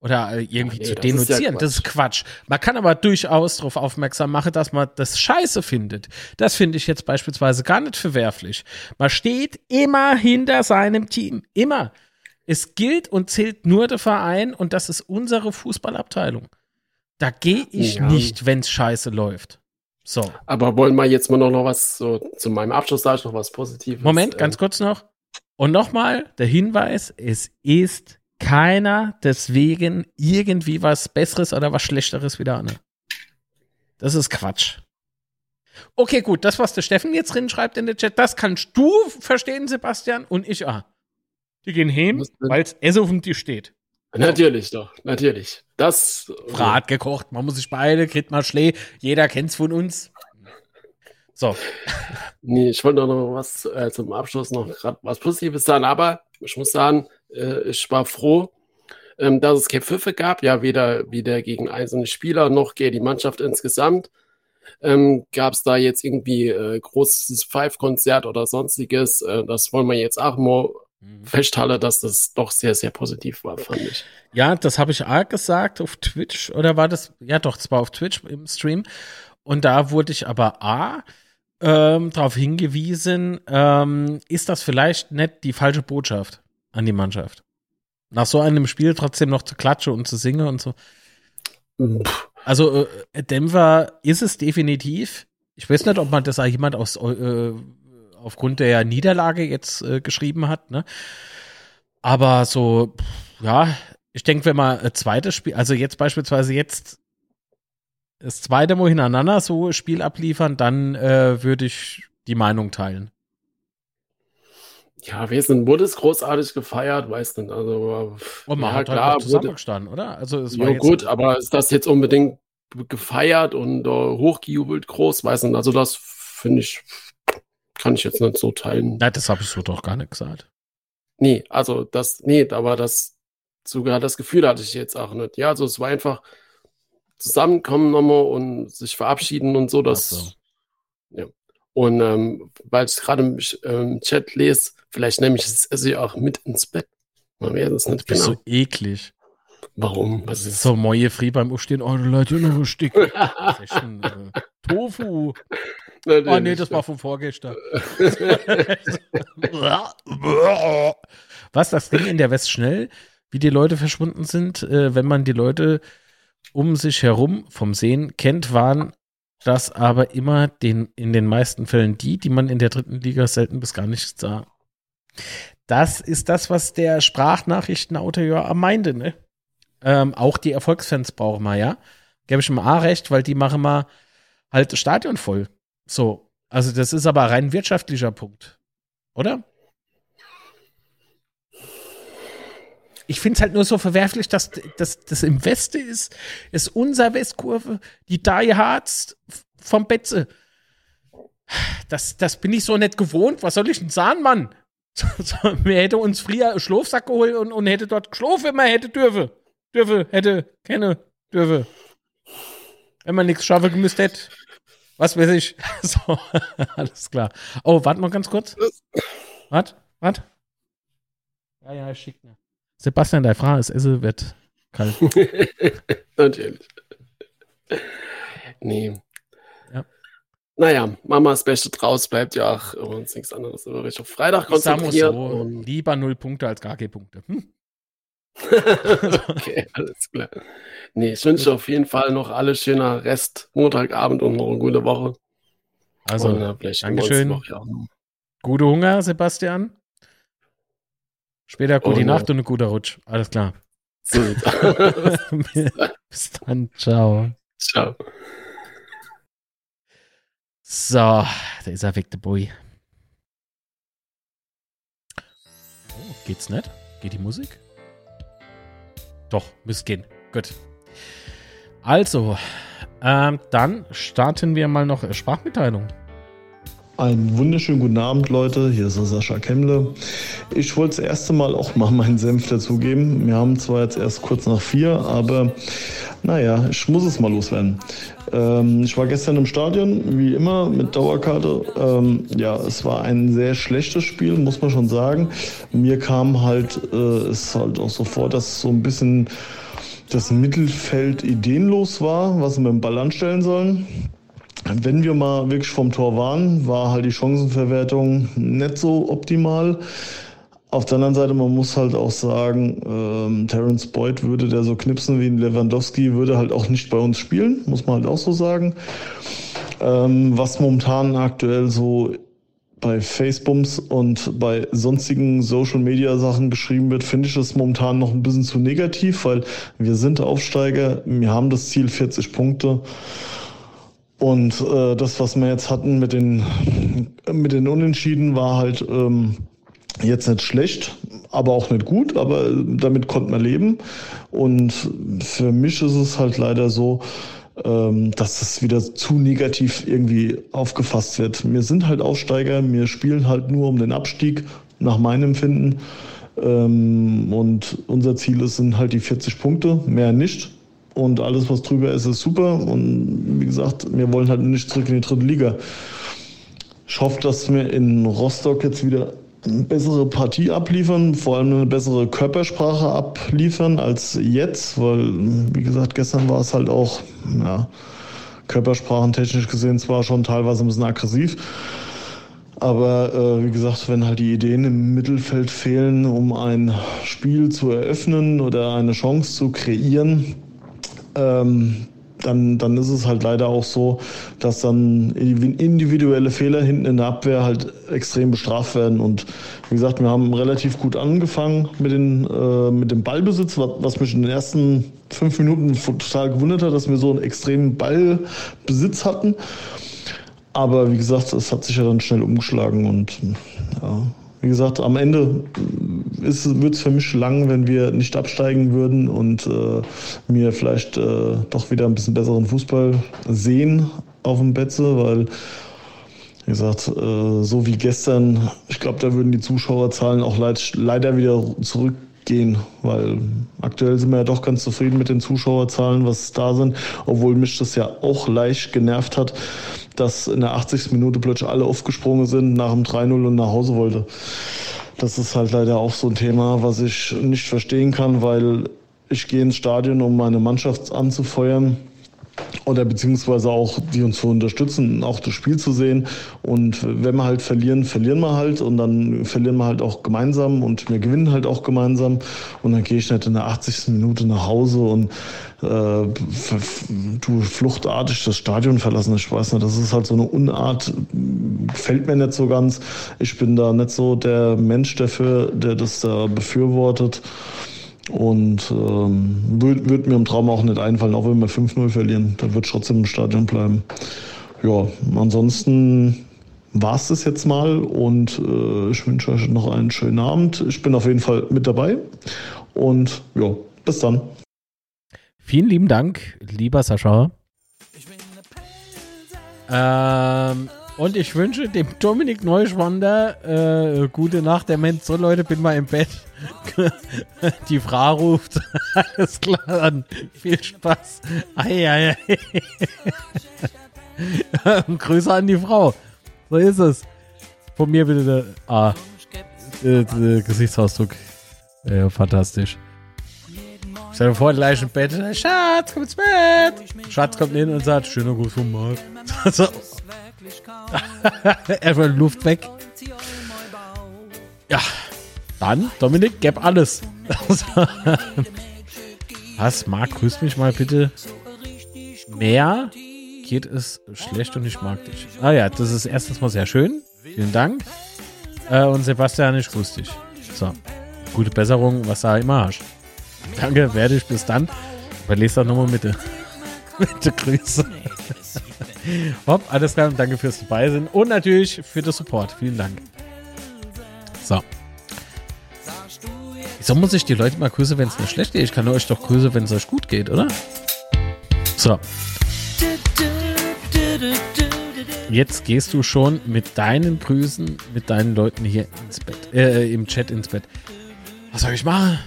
oder äh, irgendwie ja, nee, zu denunzieren, das ist, ja das ist Quatsch. Man kann aber durchaus darauf aufmerksam machen, dass man das Scheiße findet. Das finde ich jetzt beispielsweise gar nicht verwerflich. Man steht immer hinter seinem Team, immer. Es gilt und zählt nur der Verein und das ist unsere Fußballabteilung. Da gehe ich ja. nicht, wenn es scheiße läuft. So. Aber wollen wir jetzt mal noch was so zu meinem Abschluss sagen, noch was Positives? Moment, ähm. ganz kurz noch. Und nochmal der Hinweis: Es ist keiner deswegen irgendwie was Besseres oder was Schlechteres wieder an. Das ist Quatsch. Okay, gut, das, was der Steffen jetzt drin schreibt in der Chat, das kannst du verstehen, Sebastian, und ich auch. Die gehen heim, weil es auf dem Tisch steht. Natürlich doch, natürlich. Das. Brat gekocht, man muss sich beide, kriegt mal Schlee. Jeder kennt's von uns. So. Nee, ich wollte noch was äh, zum Abschluss noch gerade was Positives sagen, aber ich muss sagen, äh, ich war froh, ähm, dass es keine Pfiffe gab, ja, weder wieder gegen einzelne Spieler noch gegen die Mannschaft insgesamt. Ähm, gab es da jetzt irgendwie äh, großes Five-Konzert oder sonstiges? Äh, das wollen wir jetzt auch mal. Festhalte, dass das doch sehr, sehr positiv war, fand ich. Ja, das habe ich auch gesagt auf Twitch, oder war das, ja doch, es war auf Twitch im Stream. Und da wurde ich aber A, ähm, darauf hingewiesen, ähm, ist das vielleicht nicht die falsche Botschaft an die Mannschaft? Nach so einem Spiel trotzdem noch zu klatschen und zu singen und so. Also äh, Denver ist es definitiv. Ich weiß nicht, ob man das auch jemand aus äh, aufgrund der Niederlage jetzt äh, geschrieben hat. Ne? Aber so, ja, ich denke, wenn man ein zweites Spiel, also jetzt beispielsweise jetzt das zweite Mal hintereinander so Spiel abliefern, dann äh, würde ich die Meinung teilen. Ja, wir sind, wurde es großartig gefeiert, weiß nicht. Also, Und man ja, hat klar, halt zusammengestanden, oder? Also es war ja, gut, aber ist das jetzt unbedingt gefeiert und äh, hochgejubelt groß, weiß nicht. Also, das finde ich, kann ich jetzt nicht so teilen. Nein, das habe ich so doch gar nicht gesagt. Nee, also das, nee, aber das, sogar das Gefühl hatte ich jetzt auch nicht. Ja, also es war einfach zusammenkommen nochmal und sich verabschieden und so, das, Ach so. ja. Und ähm, weil ich gerade im, ähm, Chat lese, vielleicht nehme ich es auch mit ins Bett. Man weiß es nicht genau. so eklig. Warum? Was ist So Moje Free beim Aufstehen, oh, Leute, noch ein Stück. Das ist schon, äh, Tofu. Oh nee, das war vom vorgestern. Was, das ging in der West schnell, wie die Leute verschwunden sind, äh, wenn man die Leute um sich herum vom Sehen kennt, waren das aber immer den, in den meisten Fällen die, die man in der dritten Liga selten bis gar nicht sah. Das ist das, was der Sprachnachrichtenautor ja meinte, ne? Ähm, auch die Erfolgsfans brauchen wir, ja. Gebe ich ihm A recht, weil die machen mal halt das Stadion voll. So. Also, das ist aber rein wirtschaftlicher Punkt. Oder? Ich finde es halt nur so verwerflich, dass das im Westen ist, ist unser Westkurve, die Die Hards vom Betze. Das, das bin ich so nicht gewohnt. Was soll ich denn sagen, Mann? Wir hätte uns früher einen Schlafsack geholt und, und hätte dort geschlafen, wenn man hätte dürfe. Dürfe, hätte, kenne, dürfe. Wenn man nichts schaffen gemüsst hätte. Was weiß ich. So, alles klar. Oh, warte mal ganz kurz. Was? Was? Ja, ja, schick mir. Sebastian, deine Frage ist, Esse wird kalt. Natürlich. Nee. Ja. Naja, Mamas Beste draus bleibt ja auch uns nichts anderes übrig. Auf Freitag konzentriert. so, lieber null Punkte als gar keine Punkte. Hm? Okay, alles klar. Nee, ich wünsche auf jeden Fall noch alle schöner Rest Montagabend und noch eine gute Woche. Also, und, äh, vielleicht Dankeschön. ja gute Hunger, Sebastian. Später gute äh, Nacht und ein guter Rutsch. Alles klar. So, Bis dann. Ciao. ciao. So, da ist er weg, der Boy. Oh, geht's nicht? Geht die Musik? Doch, müsste gehen. Gut. Also, ähm, dann starten wir mal noch äh, Sprachmitteilung. Einen wunderschönen guten Abend, Leute. Hier ist der Sascha Kemmle. Ich wollte das erste Mal auch mal meinen Senf dazugeben. Wir haben zwar jetzt erst kurz nach vier, aber naja, ich muss es mal loswerden. Ähm, ich war gestern im Stadion, wie immer, mit Dauerkarte. Ähm, ja, es war ein sehr schlechtes Spiel, muss man schon sagen. Mir kam halt, äh, es halt auch so vor, dass so ein bisschen das Mittelfeld ideenlos war, was sie mit dem Ball anstellen sollen. Wenn wir mal wirklich vom Tor waren, war halt die Chancenverwertung nicht so optimal. Auf der anderen Seite, man muss halt auch sagen, ähm, Terence Boyd würde der so knipsen wie ein Lewandowski, würde halt auch nicht bei uns spielen, muss man halt auch so sagen. Ähm, was momentan aktuell so bei Facebooks und bei sonstigen Social Media Sachen geschrieben wird, finde ich das momentan noch ein bisschen zu negativ, weil wir sind Aufsteiger, wir haben das Ziel 40 Punkte. Und äh, das, was wir jetzt hatten mit den, mit den Unentschieden, war halt ähm, jetzt nicht schlecht, aber auch nicht gut, aber damit konnte man leben. Und für mich ist es halt leider so, ähm, dass es wieder zu negativ irgendwie aufgefasst wird. Wir sind halt Aufsteiger, wir spielen halt nur um den Abstieg, nach meinem Empfinden. Ähm, und unser Ziel ist, sind halt die 40 Punkte, mehr nicht. Und alles, was drüber ist, ist super. Und wie gesagt, wir wollen halt nicht zurück in die dritte Liga. Ich hoffe, dass wir in Rostock jetzt wieder eine bessere Partie abliefern, vor allem eine bessere Körpersprache abliefern als jetzt, weil, wie gesagt, gestern war es halt auch, ja, körpersprachentechnisch gesehen zwar schon teilweise ein bisschen aggressiv, aber äh, wie gesagt, wenn halt die Ideen im Mittelfeld fehlen, um ein Spiel zu eröffnen oder eine Chance zu kreieren, ähm, dann, dann ist es halt leider auch so, dass dann individuelle Fehler hinten in der Abwehr halt extrem bestraft werden. Und wie gesagt, wir haben relativ gut angefangen mit, den, äh, mit dem Ballbesitz, was, mich in den ersten fünf Minuten total gewundert hat, dass wir so einen extremen Ballbesitz hatten. Aber wie gesagt, es hat sich ja dann schnell umgeschlagen und ja, wie gesagt, am Ende wird es für mich lang, wenn wir nicht absteigen würden und äh, mir vielleicht äh, doch wieder ein bisschen besseren Fußball sehen auf dem Betze, weil, wie gesagt, äh, so wie gestern, ich glaube, da würden die Zuschauerzahlen auch leid, leider wieder zurückgehen, weil aktuell sind wir ja doch ganz zufrieden mit den Zuschauerzahlen, was da sind, obwohl mich das ja auch leicht genervt hat, dass in der 80. Minute plötzlich alle aufgesprungen sind nach dem 3-0 und nach Hause wollte. Das ist halt leider auch so ein Thema, was ich nicht verstehen kann, weil ich gehe ins Stadion, um meine Mannschaft anzufeuern oder beziehungsweise auch die uns zu unterstützen, auch das Spiel zu sehen. Und wenn wir halt verlieren, verlieren wir halt und dann verlieren wir halt auch gemeinsam und wir gewinnen halt auch gemeinsam. Und dann gehe ich nicht in der 80. Minute nach Hause und äh, du fluchtartig das Stadion verlassen. Ich weiß nicht, das ist halt so eine Unart, gefällt mir nicht so ganz. Ich bin da nicht so der Mensch dafür, der das da befürwortet. Und ähm, würde würd mir im Traum auch nicht einfallen, auch wenn wir 5-0 verlieren. Da wird trotzdem im Stadion bleiben. Ja, ansonsten war es das jetzt mal und äh, ich wünsche euch noch einen schönen Abend. Ich bin auf jeden Fall mit dabei und ja, bis dann. Vielen lieben Dank, lieber Sascha. Ähm, und ich wünsche dem Dominik Neuschwander äh, gute Nacht. Der Mensch, so Leute, bin mal im Bett. Die Frau ruft. Alles klar, dann viel Spaß. Ei, ei, ei. Grüße an die Frau. So ist es. Von mir bitte der, ah, der, der Gesichtsausdruck. Ja, fantastisch. Stell dir vor, gleich im Bett. Schatz, komm ins Bett. Schatz kommt hin und sagt, schöner Gruß vom Marc. Einfach Luft weg. Ja, dann, Dominik, gib alles. Was, Marc, grüß mich mal bitte. Mehr geht es schlecht und ich mag dich. Ah ja, das ist erstens mal sehr schön. Vielen Dank. Äh, und Sebastian, ich grüß dich. So, gute Besserung, was da immer hast. Danke, werde ich bis dann. Überlese das nochmal mit der, mit der Grüße. Hopp, alles klar und danke fürs dabei sein und natürlich für den Support. Vielen Dank. So. Wieso muss ich die Leute mal grüßen, wenn es mir schlecht geht? Ich kann euch doch grüßen, wenn es euch gut geht, oder? So. Jetzt gehst du schon mit deinen Grüßen, mit deinen Leuten hier ins Bett, äh, im Chat ins Bett. Was soll ich machen?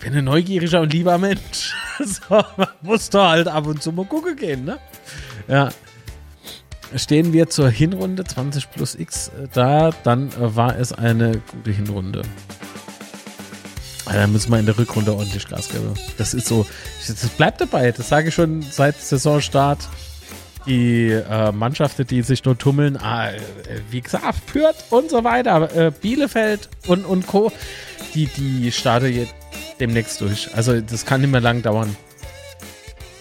Ich bin ein neugieriger und lieber Mensch. so, man muss doch halt ab und zu mal gucken gehen, ne? Ja. Stehen wir zur Hinrunde 20 plus X äh, da, dann äh, war es eine gute Hinrunde. Da müssen wir in der Rückrunde ordentlich Gas geben. Das ist so, das bleibt dabei. Das sage ich schon seit Saisonstart. Die äh, Mannschaften, die sich nur tummeln, ah, äh, wie gesagt, Fürth und so weiter, äh, Bielefeld und, und Co., die, die starten jetzt demnächst durch. Also das kann nicht mehr lang dauern.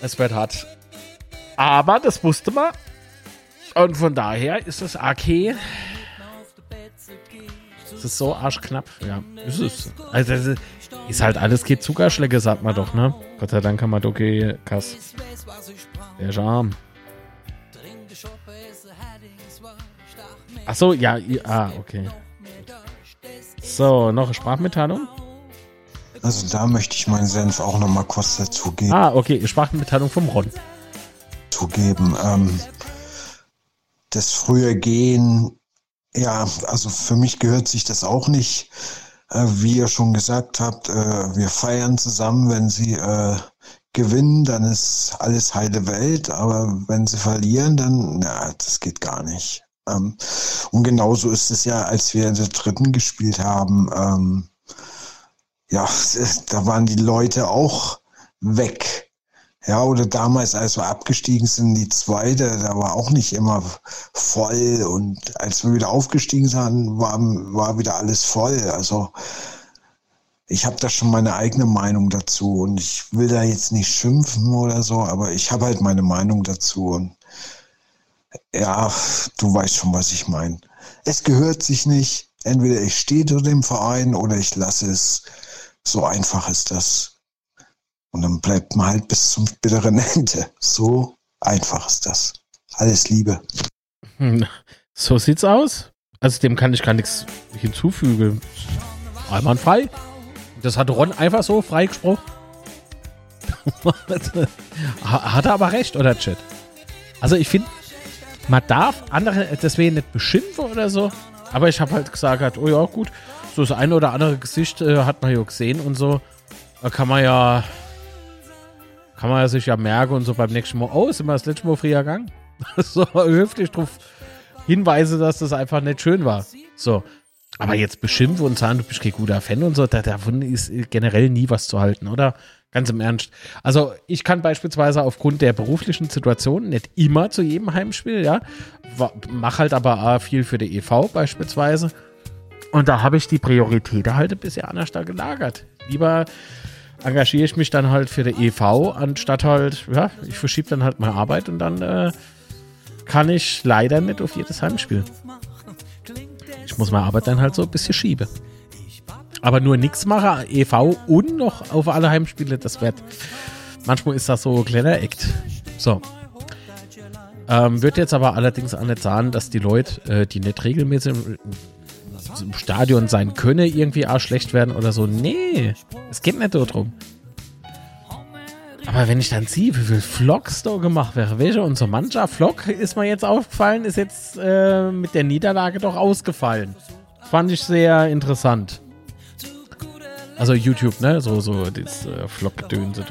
Es wird hart. Aber das wusste man. Und von daher ist das AK. Das ist so arschknapp. Ja, ist es. Also, das ist halt alles geht Zuckerschläge, sagt man doch, ne? Gott sei Dank haben wir okay Kass. Der Charme. Achso, ja, ah, okay. So, noch eine Sprachmitteilung? Also da möchte ich meinen Senf auch noch mal kurz dazugeben. Ah, okay, Sprachmitteilung vom Ron zugeben. Ähm, das frühe Gehen, ja, also für mich gehört sich das auch nicht. Äh, wie ihr schon gesagt habt, äh, wir feiern zusammen, wenn sie äh, gewinnen, dann ist alles heile Welt, aber wenn sie verlieren, dann, na, das geht gar nicht. Ähm, und genauso ist es ja, als wir in der dritten gespielt haben, ähm, ja, da waren die Leute auch weg. Ja, oder damals, als wir abgestiegen sind, die zweite, da war auch nicht immer voll. Und als wir wieder aufgestiegen sind, war, war wieder alles voll. Also, ich habe da schon meine eigene Meinung dazu und ich will da jetzt nicht schimpfen oder so, aber ich habe halt meine Meinung dazu und ja, du weißt schon, was ich meine. Es gehört sich nicht. Entweder ich stehe zu dem Verein oder ich lasse es. So einfach ist das. Und dann bleibt man halt bis zum bitteren Ende. So einfach ist das. Alles Liebe. Hm, so sieht's aus. Also dem kann ich gar nichts hinzufügen. Einwandfrei. Das hat Ron einfach so freigesprochen. hat er aber recht, oder Chat? Also ich finde, man darf andere deswegen nicht beschimpfen oder so. Aber ich habe halt gesagt, oh ja, gut, so das eine oder andere Gesicht äh, hat man ja gesehen und so. Da kann man ja, kann man sich ja merken und so beim nächsten Mal, oh, sind wir das letzte Mal früher gegangen? so höflich drauf hinweise, dass das einfach nicht schön war. So. Aber jetzt beschimpfen und sagen, du bist kein guter Fan und so, davon ist generell nie was zu halten, oder? Ganz im Ernst. Also ich kann beispielsweise aufgrund der beruflichen Situation nicht immer zu jedem Heimspiel, ja. Mach halt aber viel für die EV beispielsweise. Und da habe ich die Priorität halt ein bisschen anders da gelagert. Lieber engagiere ich mich dann halt für die EV, anstatt halt, ja, ich verschiebe dann halt meine Arbeit und dann äh, kann ich leider nicht auf jedes Heimspiel. Ich muss meine Arbeit dann halt so ein bisschen schieben. Aber nur nichts mache, EV und noch auf alle Heimspiele, das wird. Manchmal ist das so ein kleiner Act. So. Ähm, wird jetzt aber allerdings auch nicht sagen, dass die Leute, äh, die nicht regelmäßig im, Stadion sein können, irgendwie auch schlecht werden oder so. Nee, es geht nicht darum. Aber wenn ich dann sehe, wie viel Vlogs da gemacht wäre, welcher und so mancher Vlog ist mir jetzt aufgefallen, ist jetzt äh, mit der Niederlage doch ausgefallen. Fand ich sehr interessant. Also YouTube, ne? So, so das äh, Vlog-Gedönse.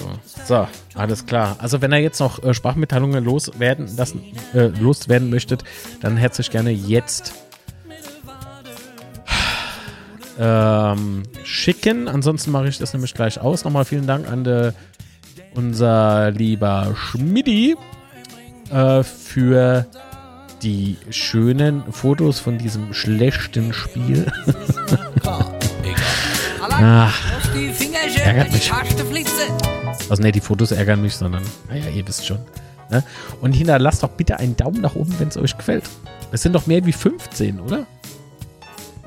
So, alles klar. Also wenn ihr jetzt noch äh, Sprachmitteilungen loswerden, lassen, äh, loswerden möchtet, dann herzlich gerne jetzt ähm, schicken. Ansonsten mache ich das nämlich gleich aus. Nochmal vielen Dank an de, unser lieber Schmidti äh, für die schönen Fotos von diesem schlechten Spiel. Ach, ärgert mich. Also ne, die Fotos ärgern mich, sondern, naja, ihr wisst schon. Ne? Und hinterlasst doch bitte einen Daumen nach oben, wenn es euch gefällt. Es sind doch mehr wie 15, oder?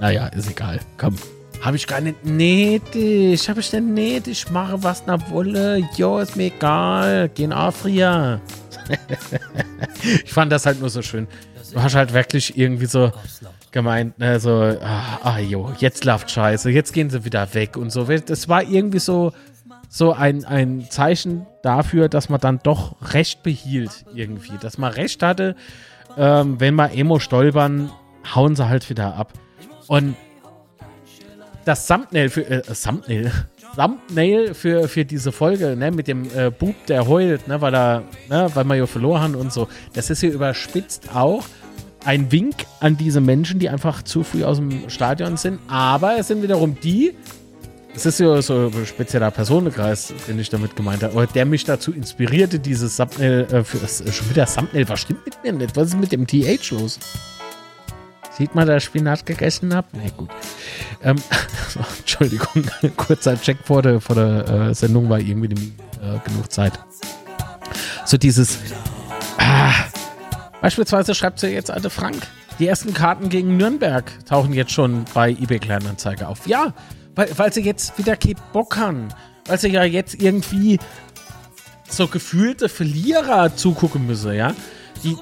Naja, ist egal. Komm. Habe ich gar nicht nötig. Habe ich denn nötig? Ich mache was nach Wolle. Jo, ist mir egal. Gehen Afria. ich fand das halt nur so schön. Du hast halt wirklich irgendwie so gemeint, ne, so, ah, ah jo, jetzt läuft scheiße, jetzt gehen sie wieder weg und so. Das war irgendwie so, so ein, ein Zeichen dafür, dass man dann doch Recht behielt irgendwie. Dass man Recht hatte, ähm, wenn mal Emo stolpern, hauen sie halt wieder ab. Und das Thumbnail für, äh, Thumbnail, Thumbnail für, für diese Folge, ne, mit dem äh, Bub, der heult, ne, weil er, ne, weil wir ja verloren haben und so, das ist hier überspitzt auch ein Wink an diese Menschen, die einfach zu früh aus dem Stadion sind. Aber es sind wiederum die, es ist ja so ein spezieller Personenkreis, den ich damit gemeint habe, der mich dazu inspirierte, dieses Thumbnail, äh, für, das, schon wieder Thumbnail, was stimmt mit mir nicht? Was ist mit dem TH los? Sieht man, dass ich Spinat gegessen habe? Na nee, gut. Ähm, Entschuldigung, kurzer Check vor der, vor der äh, Sendung war irgendwie äh, genug Zeit. So dieses, ah, Beispielsweise schreibt sie jetzt alte Frank. Die ersten Karten gegen Nürnberg tauchen jetzt schon bei eBay Kleinanzeige auf. Ja, weil, weil sie jetzt wieder keinen Bock haben. Weil sie ja jetzt irgendwie so gefühlte Verlierer zugucken müssen, ja. Die,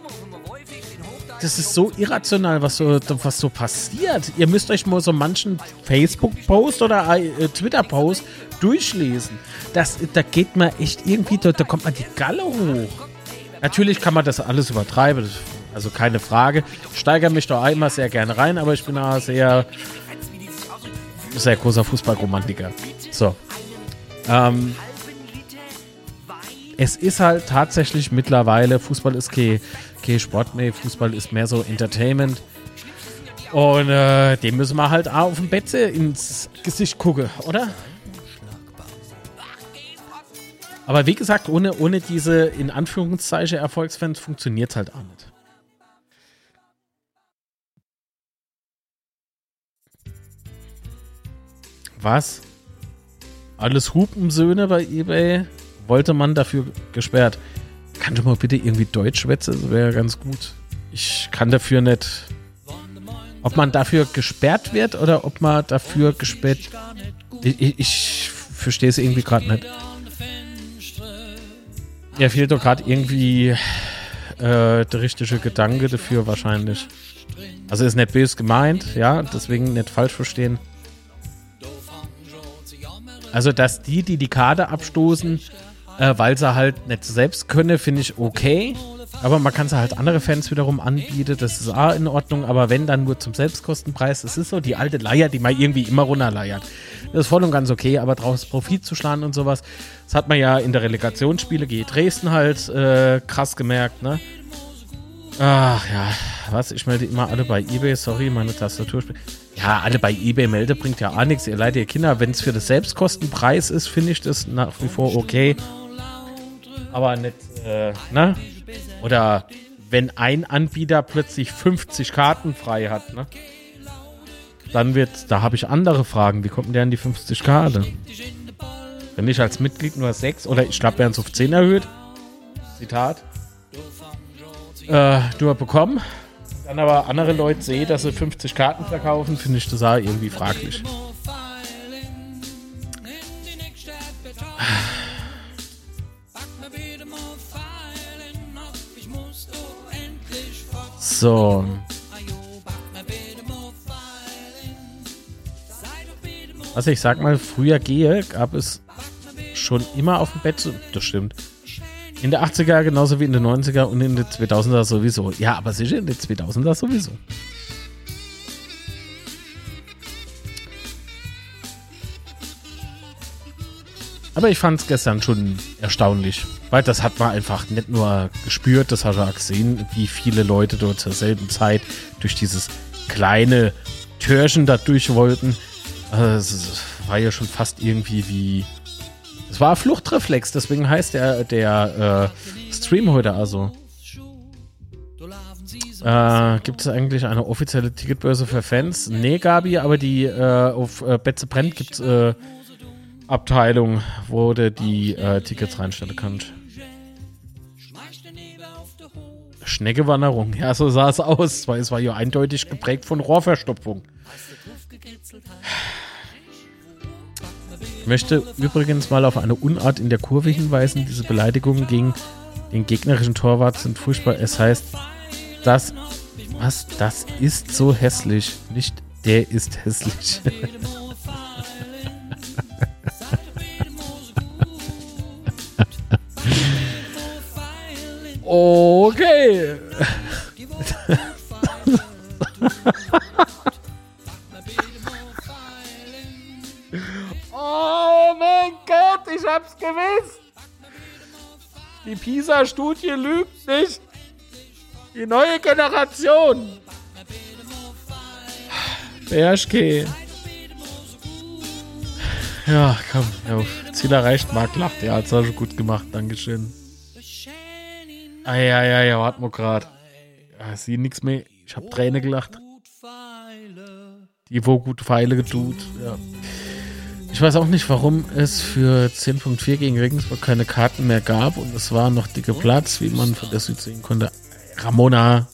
das ist so irrational, was so, was so passiert. Ihr müsst euch mal so manchen Facebook-Post oder äh, Twitter-Post durchlesen. Das, da geht man echt irgendwie, da, da kommt man die Galle hoch. Natürlich kann man das alles übertreiben, also keine Frage. Ich steigere mich da immer sehr gerne rein, aber ich bin auch sehr, sehr großer Fußballromantiker. So. Ähm, es ist halt tatsächlich mittlerweile, Fußball ist kein, kein Sport mehr, Fußball ist mehr so Entertainment. Und äh, dem müssen wir halt auch auf dem Bett ins Gesicht gucken, oder? Aber wie gesagt, ohne, ohne diese in Anführungszeichen Erfolgsfans funktioniert es halt auch nicht. Was alles Hupensöhne bei eBay. Wollte man dafür gesperrt. Kann du mal bitte irgendwie Deutsch schwätzen? Das wäre ganz gut. Ich kann dafür nicht. Ob man dafür gesperrt wird oder ob man dafür gesperrt. Ich, ich, verstehe es irgendwie gerade nicht. Ja, fehlt doch gerade irgendwie äh, der richtige Gedanke dafür wahrscheinlich. Also ist nicht böse gemeint, ja, deswegen nicht falsch verstehen. Also, dass die, die die Karte abstoßen, äh, weil sie halt nicht selbst können, finde ich okay. Aber man kann sie halt andere Fans wiederum anbieten, das ist auch in Ordnung. Aber wenn, dann nur zum Selbstkostenpreis. Das ist so die alte Leier, die man irgendwie immer runterleiert. Das ist voll und ganz okay, aber draus Profit zu schlagen und sowas, das hat man ja in der Relegationsspiele G Dresden halt äh, krass gemerkt, ne? Ach ja, was? Ich melde immer alle bei eBay. Sorry, meine Tastatur. Ja, alle bei eBay melde bringt ja auch nichts. Ihr leidet ihr Kinder. Wenn es für das Selbstkostenpreis ist, finde ich das nach wie vor okay. Aber nicht, äh, ne? Oder wenn ein Anbieter plötzlich 50 Karten frei hat, ne? Dann wird, da habe ich andere Fragen. Wie kommt denn der an die 50 Karten? Wenn ich als Mitglied nur 6 oder ich glaube, werden es auf 10 erhöht. Zitat äh, nur bekommen. Dann aber andere Leute sehen, dass sie 50 Karten verkaufen, finde ich das auch irgendwie fraglich. So. Also ich sag mal, früher gehe, gab es schon immer auf dem Bett, das stimmt, in der 80er genauso wie in den 90er und in den 2000er sowieso. Ja, aber sicher in den 2000er sowieso. Aber ich fand es gestern schon erstaunlich, weil das hat man einfach nicht nur gespürt, das hat man auch gesehen, wie viele Leute dort zur selben Zeit durch dieses kleine Türchen da durch wollten. Also, es war ja schon fast irgendwie wie es war Fluchtreflex, deswegen heißt der, der äh, Stream heute also. Äh, gibt es eigentlich eine offizielle Ticketbörse für Fans? Nee, Gabi, aber die äh, auf äh, Betze brennt gibt es äh, Abteilung, wo du die äh, Tickets reinstellen kannst. Schneckewanderung, ja, so sah es aus, weil es war ja eindeutig geprägt von Rohrverstopfung möchte übrigens mal auf eine Unart in der Kurve hinweisen. Diese Beleidigungen gegen den gegnerischen Torwart sind furchtbar. Es heißt, das, was, das ist so hässlich. Nicht der ist hässlich. okay. Oh mein Gott, ich hab's gewusst. Die PISA-Studie lügt nicht. Die neue Generation. Berschke. Ja, komm, ja, Ziel erreicht, Marc lacht. Ja, hat's auch schon gut gemacht, Dankeschön. Eieiei, ja, warte mal grad. Ja, sie nix mehr. Ich hab Träne gelacht. Die wo gut Pfeile getut, ja. Ich weiß auch nicht, warum es für 10.4 gegen Regensburg keine Karten mehr gab und es war noch dicke Platz, wie man von der Süd sehen konnte. Ramona.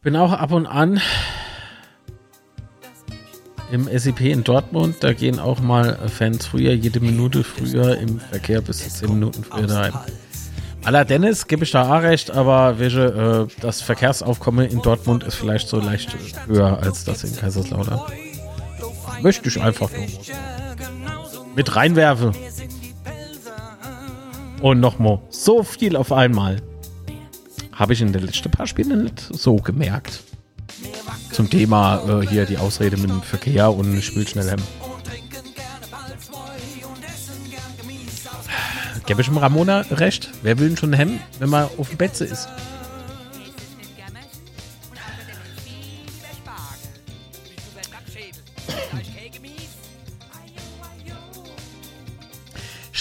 Bin auch ab und an im SEP in Dortmund. Da gehen auch mal Fans früher, jede Minute früher im Verkehr bis zu 10 Minuten früher daheim. Aller Dennis gebe ich da auch recht, aber welche, äh, das Verkehrsaufkommen in Dortmund ist vielleicht so leicht höher als das in Kaiserslautern. Möchte ich einfach nur mit reinwerfen. Und nochmal, so viel auf einmal. Habe ich in den letzten paar Spielen nicht so gemerkt. Zum Thema äh, hier die Ausrede mit dem Verkehr und ich will schnell hemmen. Gäbe ich dem Ramona recht? Wer will denn schon hemmen, wenn man auf dem Betze ist?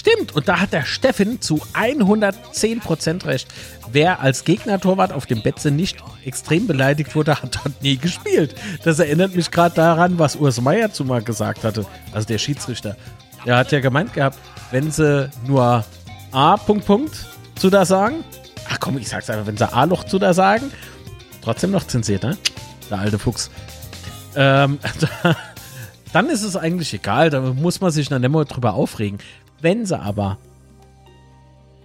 Stimmt, und da hat der Steffen zu 110% recht. wer als Gegnertorwart auf dem Betze nicht extrem beleidigt wurde, hat dort nie gespielt. Das erinnert mich gerade daran, was Urs Meier zu mal gesagt hatte, also der Schiedsrichter. Er hat ja gemeint gehabt, wenn sie nur A, Punkt, Punkt zu da sagen, ach komm, ich sag's einfach, wenn sie A-Loch zu da sagen, trotzdem noch zensiert, ne? Der alte Fuchs. Ähm, dann ist es eigentlich egal, da muss man sich dann mehr drüber aufregen. Wenn sie aber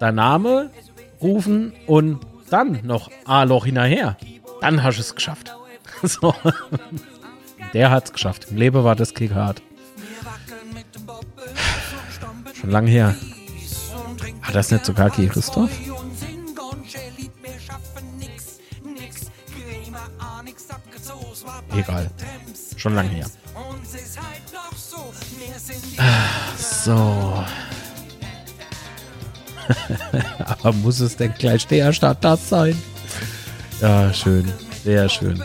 der Name rufen und dann noch A-Loch hinterher, dann hast du es geschafft. So. Der hat es geschafft. Im Leben war das Kick hart. Schon lange her. Hat das nicht sogar Christoph? Egal. Schon lange her. Ah, so. Aber muss es denn gleich der Stadt das sein? Ja, schön. Sehr schön.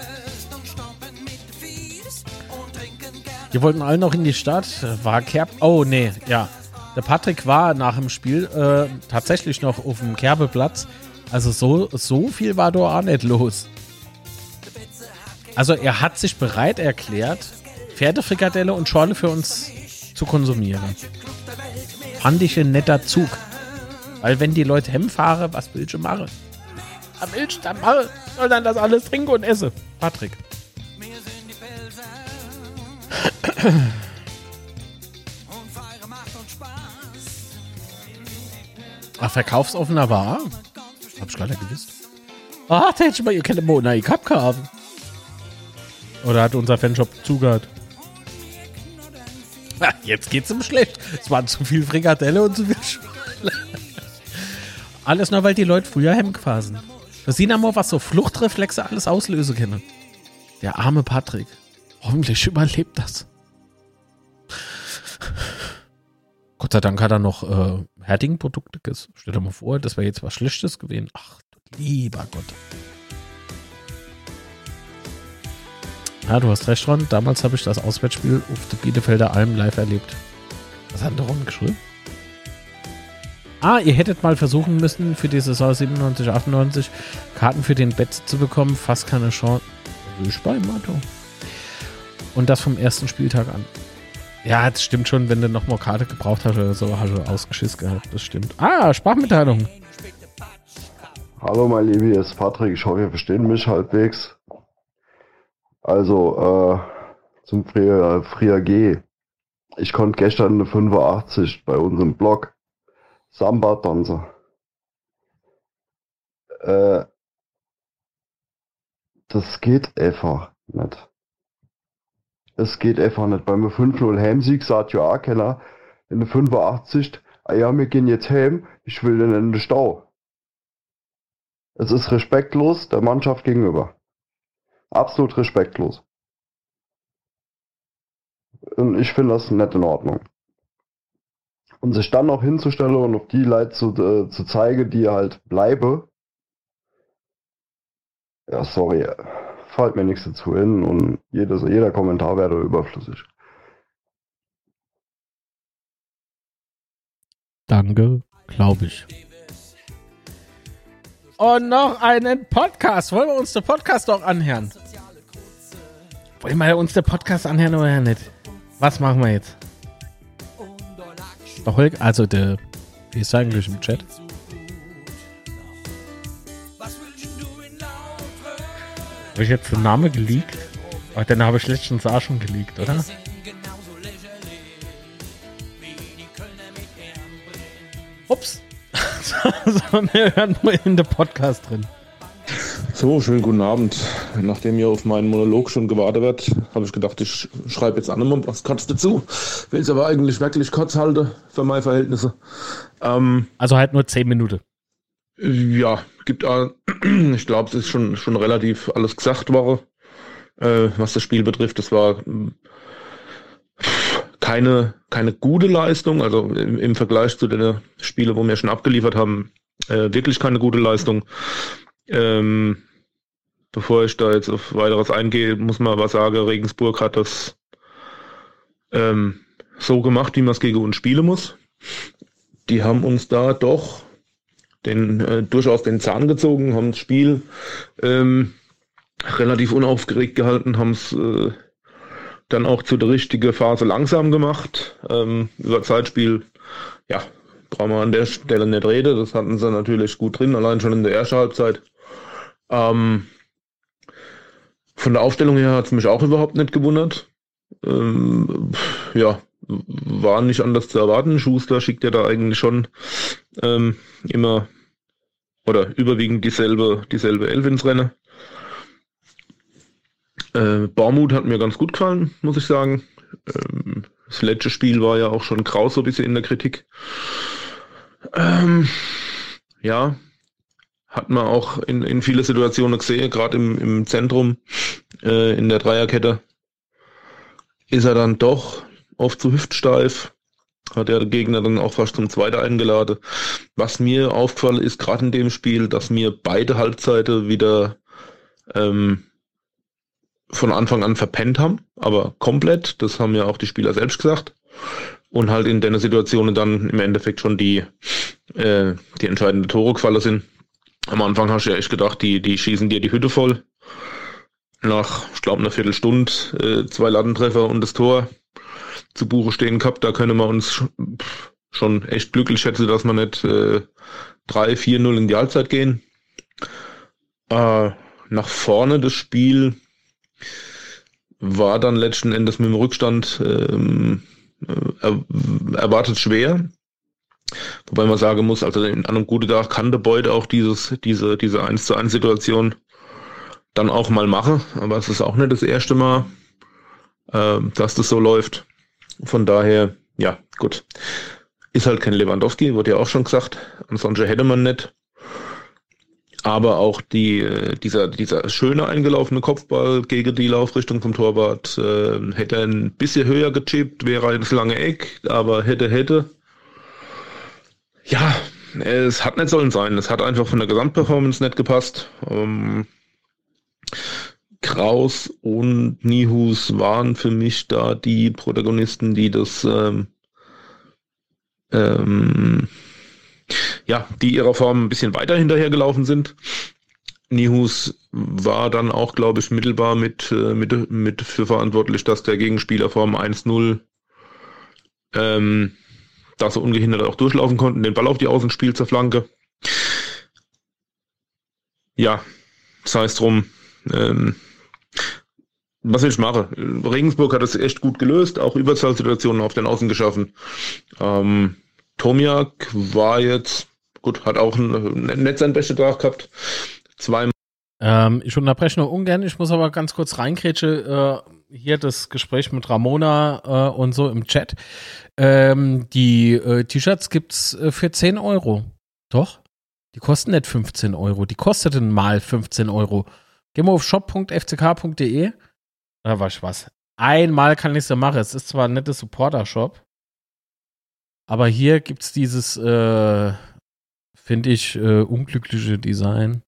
Wir wollten alle noch in die Stadt. War Kerb. Oh, nee, ja. Der Patrick war nach dem Spiel äh, tatsächlich noch auf dem Kerbeplatz. Also so, so viel war da auch nicht los. Also er hat sich bereit erklärt, Pferdefrikadelle und Schorle für uns zu konsumieren. Fand ich ein netter Zug. Weil wenn die Leute Hemm fahren, was willst du machen? Was willst du dann machen? Soll dann das alles trinken und esse? Patrick. Ach, verkaufsoffener war? Hab ich gar nicht gewusst. Ach, da hätte ich mal, ihr kennt Mona, ich hab kaufen. Oder hat unser Fanshop zugehört? Jetzt geht's ihm schlecht. Es waren zu viel Frikadelle und zu viel Schule. Alles nur, weil die Leute früher Hemd quasen. Da sehen wir mal, was so Fluchtreflexe alles auslösen können. Der arme Patrick. Hoffentlich überlebt das. Gott sei Dank hat er noch äh, Herting-Produkte. Stell dir mal vor, das wäre jetzt was Schlechtes gewesen. Ach, lieber Gott. Ja, du hast recht, Ron. Damals habe ich das Auswärtsspiel auf der Bielefelder Alm live erlebt. Was hat der Ron geschrieben? Ah, ihr hättet mal versuchen müssen, für die Saison 97, 98 Karten für den Bett zu bekommen. Fast keine Chance. Ich bei Mato. Und das vom ersten Spieltag an. Ja, das stimmt schon, wenn du noch mal Karte gebraucht hast oder so, hast du ausgeschiss gehabt. Das stimmt. Ah, Sprachmitteilung. Hallo, mein Liebe, hier ist Patrick. Ich hoffe, ihr versteht mich halbwegs. Also, äh, zum Früher G. Ich konnte gestern eine 85 bei uns im Blog Samba-Tanzer. Äh, das geht einfach nicht. Es geht einfach nicht. Beim 5-0 Heimsieg sagt ja auch keiner in der 85, ah ja, wir gehen jetzt heim, ich will denn in den Stau. Es ist respektlos der Mannschaft gegenüber. Absolut respektlos. Und ich finde das nicht in Ordnung. Und sich dann noch hinzustellen und auf die Leute zu, äh, zu zeigen, die halt bleibe. Ja, sorry, fällt mir nichts dazu hin und jedes, jeder Kommentar wäre überflüssig. Danke, glaube ich. Und noch einen Podcast. Wollen wir uns den Podcast auch anhören? Wollen wir uns den Podcast anhören oder nicht? Was machen wir jetzt? Holger, also der, wie ist eigentlich im Chat? Habe ich jetzt den Namen geleakt? Ach, den habe ich letztens auch schon geleakt, oder? Ups. so, wir hören nur in der Podcast drin. So, schönen guten Abend. Nachdem ihr auf meinen Monolog schon gewartet wird, habe ich gedacht, ich schreibe jetzt an und was kurz dazu. Will es aber eigentlich wirklich kurz halten für meine Verhältnisse. Ähm, also halt nur zehn Minuten. Ja, gibt ich glaube, es ist schon, schon relativ alles gesagt worden, äh, was das Spiel betrifft. Es war keine, keine gute Leistung, also im, im Vergleich zu den Spielen, wo wir schon abgeliefert haben, äh, wirklich keine gute Leistung. Ähm, bevor ich da jetzt auf weiteres eingehe, muss man aber sagen, Regensburg hat das ähm, so gemacht, wie man es gegen uns spielen muss. Die haben uns da doch den, äh, durchaus den Zahn gezogen, haben das Spiel ähm, relativ unaufgeregt gehalten, haben es äh, dann auch zu der richtigen Phase langsam gemacht. Ähm, über Zeitspiel, ja, brauchen wir an der Stelle nicht reden. Das hatten sie natürlich gut drin, allein schon in der ersten Halbzeit. Ähm, von der Aufstellung her hat es mich auch überhaupt nicht gewundert. Ähm, ja, war nicht anders zu erwarten. Schuster schickt ja da eigentlich schon ähm, immer oder überwiegend dieselbe, dieselbe Elf ins Rennen. Äh, Baumut hat mir ganz gut gefallen, muss ich sagen. Ähm, das letzte Spiel war ja auch schon kraus so ein bisschen in der Kritik. Ähm, ja, hat man auch in, in viele Situationen gesehen, gerade im, im Zentrum, äh, in der Dreierkette, ist er dann doch oft zu hüftsteif. Hat der Gegner dann auch fast zum Zweiten eingeladen. Was mir aufgefallen ist, gerade in dem Spiel, dass mir beide Halbzeiten wieder ähm, von Anfang an verpennt haben, aber komplett. Das haben ja auch die Spieler selbst gesagt. Und halt in der Situation dann im Endeffekt schon die, äh, die entscheidenden Tore gefallen sind. Am Anfang hast du ja echt gedacht, die, die schießen dir die Hütte voll. Nach, ich glaube, einer Viertelstunde äh, zwei Ladentreffer und das Tor zu Buche stehen gehabt. Da können wir uns schon echt glücklich schätzen, dass wir nicht äh, 3-4-0 in die Halbzeit gehen. Äh, nach vorne das Spiel war dann letzten Endes mit dem Rückstand ähm, äh, erwartet schwer. Wobei man sagen muss, also an einem guten Tag kann der Beute auch dieses, diese, diese 1 zu 1 Situation dann auch mal machen. Aber es ist auch nicht das erste Mal, äh, dass das so läuft. Von daher, ja, gut. Ist halt kein Lewandowski, wurde ja auch schon gesagt. Ansonsten hätte man nicht. Aber auch die, äh, dieser, dieser schöne eingelaufene Kopfball gegen die Laufrichtung vom Torwart äh, hätte ein bisschen höher gechippt, wäre ins lange Eck, aber hätte, hätte. Ja, es hat nicht sollen sein. Es hat einfach von der Gesamtperformance nicht gepasst. Ähm, Kraus und Nihus waren für mich da die Protagonisten, die das ähm, ähm, ja, die ihrer Form ein bisschen weiter hinterhergelaufen sind. Nihus war dann auch, glaube ich, mittelbar mit, äh, mit, mit für verantwortlich, dass der Gegenspieler Form 1-0 ähm, da so ungehindert auch durchlaufen konnten, den Ball auf die Außen spielt zur Flanke. Ja, sei es drum. Ähm, was will ich machen? Regensburg hat es echt gut gelöst, auch Überzahlsituationen auf den Außen geschaffen. Ähm, Tomiak war jetzt, gut, hat auch ein, nicht sein bester Tag gehabt. Zweimal. Ähm, ich unterbreche nur ungern, ich muss aber ganz kurz reinkrätsche. Äh, hier das Gespräch mit Ramona äh, und so im Chat. Ähm, die äh, T-Shirts gibt's äh, für 10 Euro. Doch? Die kosten nicht 15 Euro. Die kosteten mal 15 Euro. Geh mal auf shop.fck.de. Da war ich was. Einmal kann ich es ja machen. Es ist zwar ein netter Supporter-Shop, aber hier gibt es dieses, äh, finde ich, äh, unglückliche Design.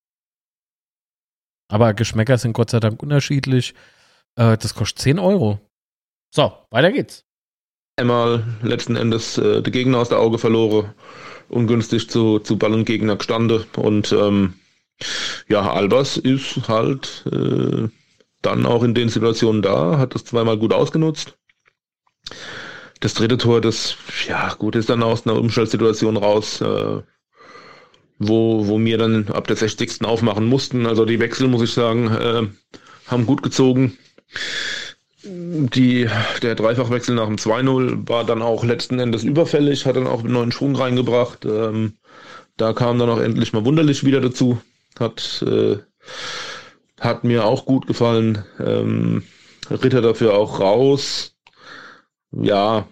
Aber Geschmäcker sind Gott sei Dank unterschiedlich. Äh, das kostet 10 Euro. So, weiter geht's. Einmal letzten Endes äh, der Gegner aus der Auge verloren, ungünstig zu, zu Ball gestanden. Und ähm, ja, Albers ist halt äh, dann auch in den Situationen da, hat das zweimal gut ausgenutzt. Das dritte Tor, das, ja, gut, ist dann aus einer Umschaltsituation raus, äh, wo, wo wir dann ab der 60. aufmachen mussten. Also die Wechsel, muss ich sagen, äh, haben gut gezogen. Die, der Dreifachwechsel nach dem 2-0 war dann auch letzten Endes überfällig, hat dann auch einen neuen Schwung reingebracht. Ähm, da kam dann auch endlich mal wunderlich wieder dazu. Hat, äh, hat mir auch gut gefallen. Ähm, Ritter dafür auch raus ja,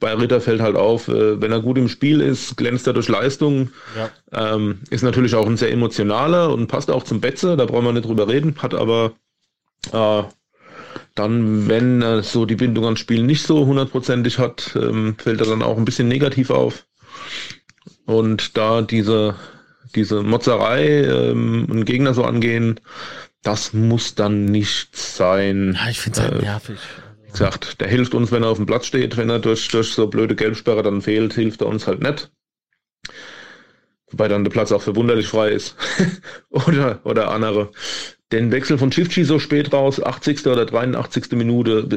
bei Ritter fällt halt auf, äh, wenn er gut im Spiel ist, glänzt er durch Leistung. Ja. Ähm, ist natürlich auch ein sehr emotionaler und passt auch zum Betze, da brauchen wir nicht drüber reden, hat aber äh, dann, wenn er so die Bindung ans Spiel nicht so hundertprozentig hat, ähm, fällt er dann auch ein bisschen negativ auf. Und da diese, diese Motzerei ähm, einen Gegner so angehen, das muss dann nicht sein. Ja, ich finde es halt äh, nervig gesagt, der hilft uns, wenn er auf dem Platz steht. Wenn er durch, durch so blöde Gelbsperre dann fehlt, hilft er uns halt nicht. Wobei dann der Platz auch verwunderlich frei ist. oder, oder andere. Den Wechsel von Chifchi so spät raus, 80. oder 83. Minute.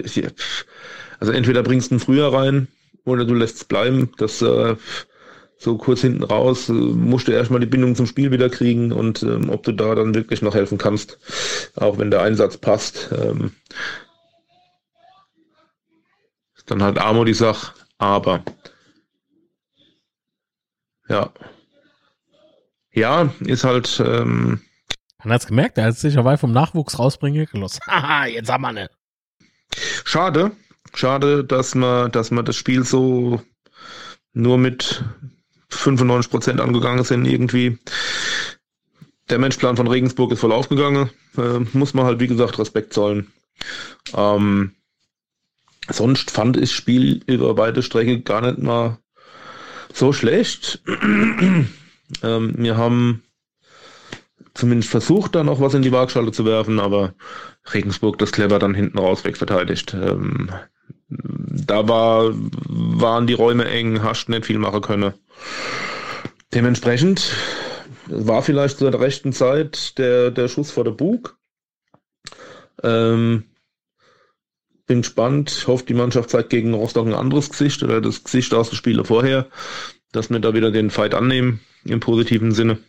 Also entweder bringst du ihn früher rein oder du lässt es bleiben. Das äh, so kurz hinten raus äh, musst du erstmal die Bindung zum Spiel wieder kriegen und ähm, ob du da dann wirklich noch helfen kannst, auch wenn der Einsatz passt. Ähm, dann halt Amo die Sache, aber ja. Ja, ist halt. Ähm, Man hat es gemerkt, er hat sich dabei vom Nachwuchs rausbringen gelassen. Haha, jetzt haben wir ne. Schade. Schade, dass man, dass man das Spiel so nur mit 95% angegangen sind irgendwie. Der Matchplan von Regensburg ist voll aufgegangen. Äh, muss man halt, wie gesagt, Respekt zollen. Ähm, sonst fand ich Spiel über weite Strecke gar nicht mal so schlecht. ähm, wir haben zumindest versucht, da noch was in die Waagschale zu werfen, aber Regensburg das clever dann hinten raus wegverteidigt. Ähm, da war, waren die Räume eng, hast nicht viel machen können. Dementsprechend war vielleicht zu der rechten Zeit der, der Schuss vor der Bug. Ähm, bin gespannt. Hoffe, die Mannschaft zeigt gegen Rostock ein anderes Gesicht oder das Gesicht aus den Spielen vorher, dass wir da wieder den Fight annehmen im positiven Sinne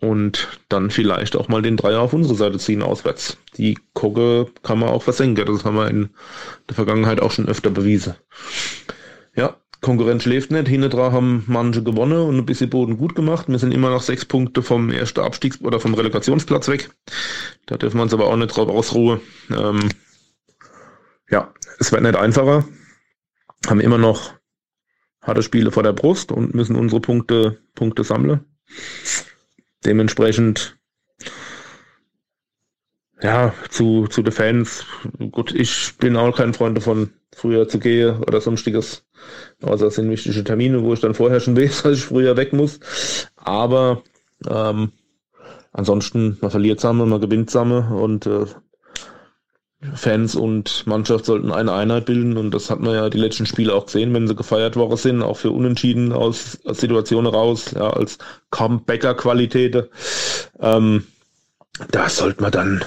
und dann vielleicht auch mal den Dreier auf unsere Seite ziehen auswärts. Die Kogge kann man auch versenken. Das haben wir in der Vergangenheit auch schon öfter bewiesen. Ja, Konkurrenz schläft nicht. Hinedra haben manche gewonnen und ein bisschen Boden gut gemacht. Wir sind immer noch sechs Punkte vom ersten Abstiegs- oder vom Relegationsplatz weg. Da dürfen wir uns aber auch nicht drauf ausruhen. Ähm, ja, es wird nicht einfacher. Haben immer noch harte Spiele vor der Brust und müssen unsere Punkte, Punkte sammeln. Dementsprechend, ja, zu, zu den Fans, gut, ich bin auch kein Freund davon, früher zu gehen oder sonstiges. Also das sind wichtige Termine, wo ich dann vorher schon weiß, dass ich früher weg muss. Aber ähm, ansonsten, man verliert zusammen, man gewinnt zusammen und äh, Fans und Mannschaft sollten eine Einheit bilden und das hat man ja die letzten Spiele auch gesehen, wenn sie gefeiert worden sind, auch für Unentschieden aus, Situationen raus, ja, als Comebacker-Qualität. Ähm, da sollte man dann,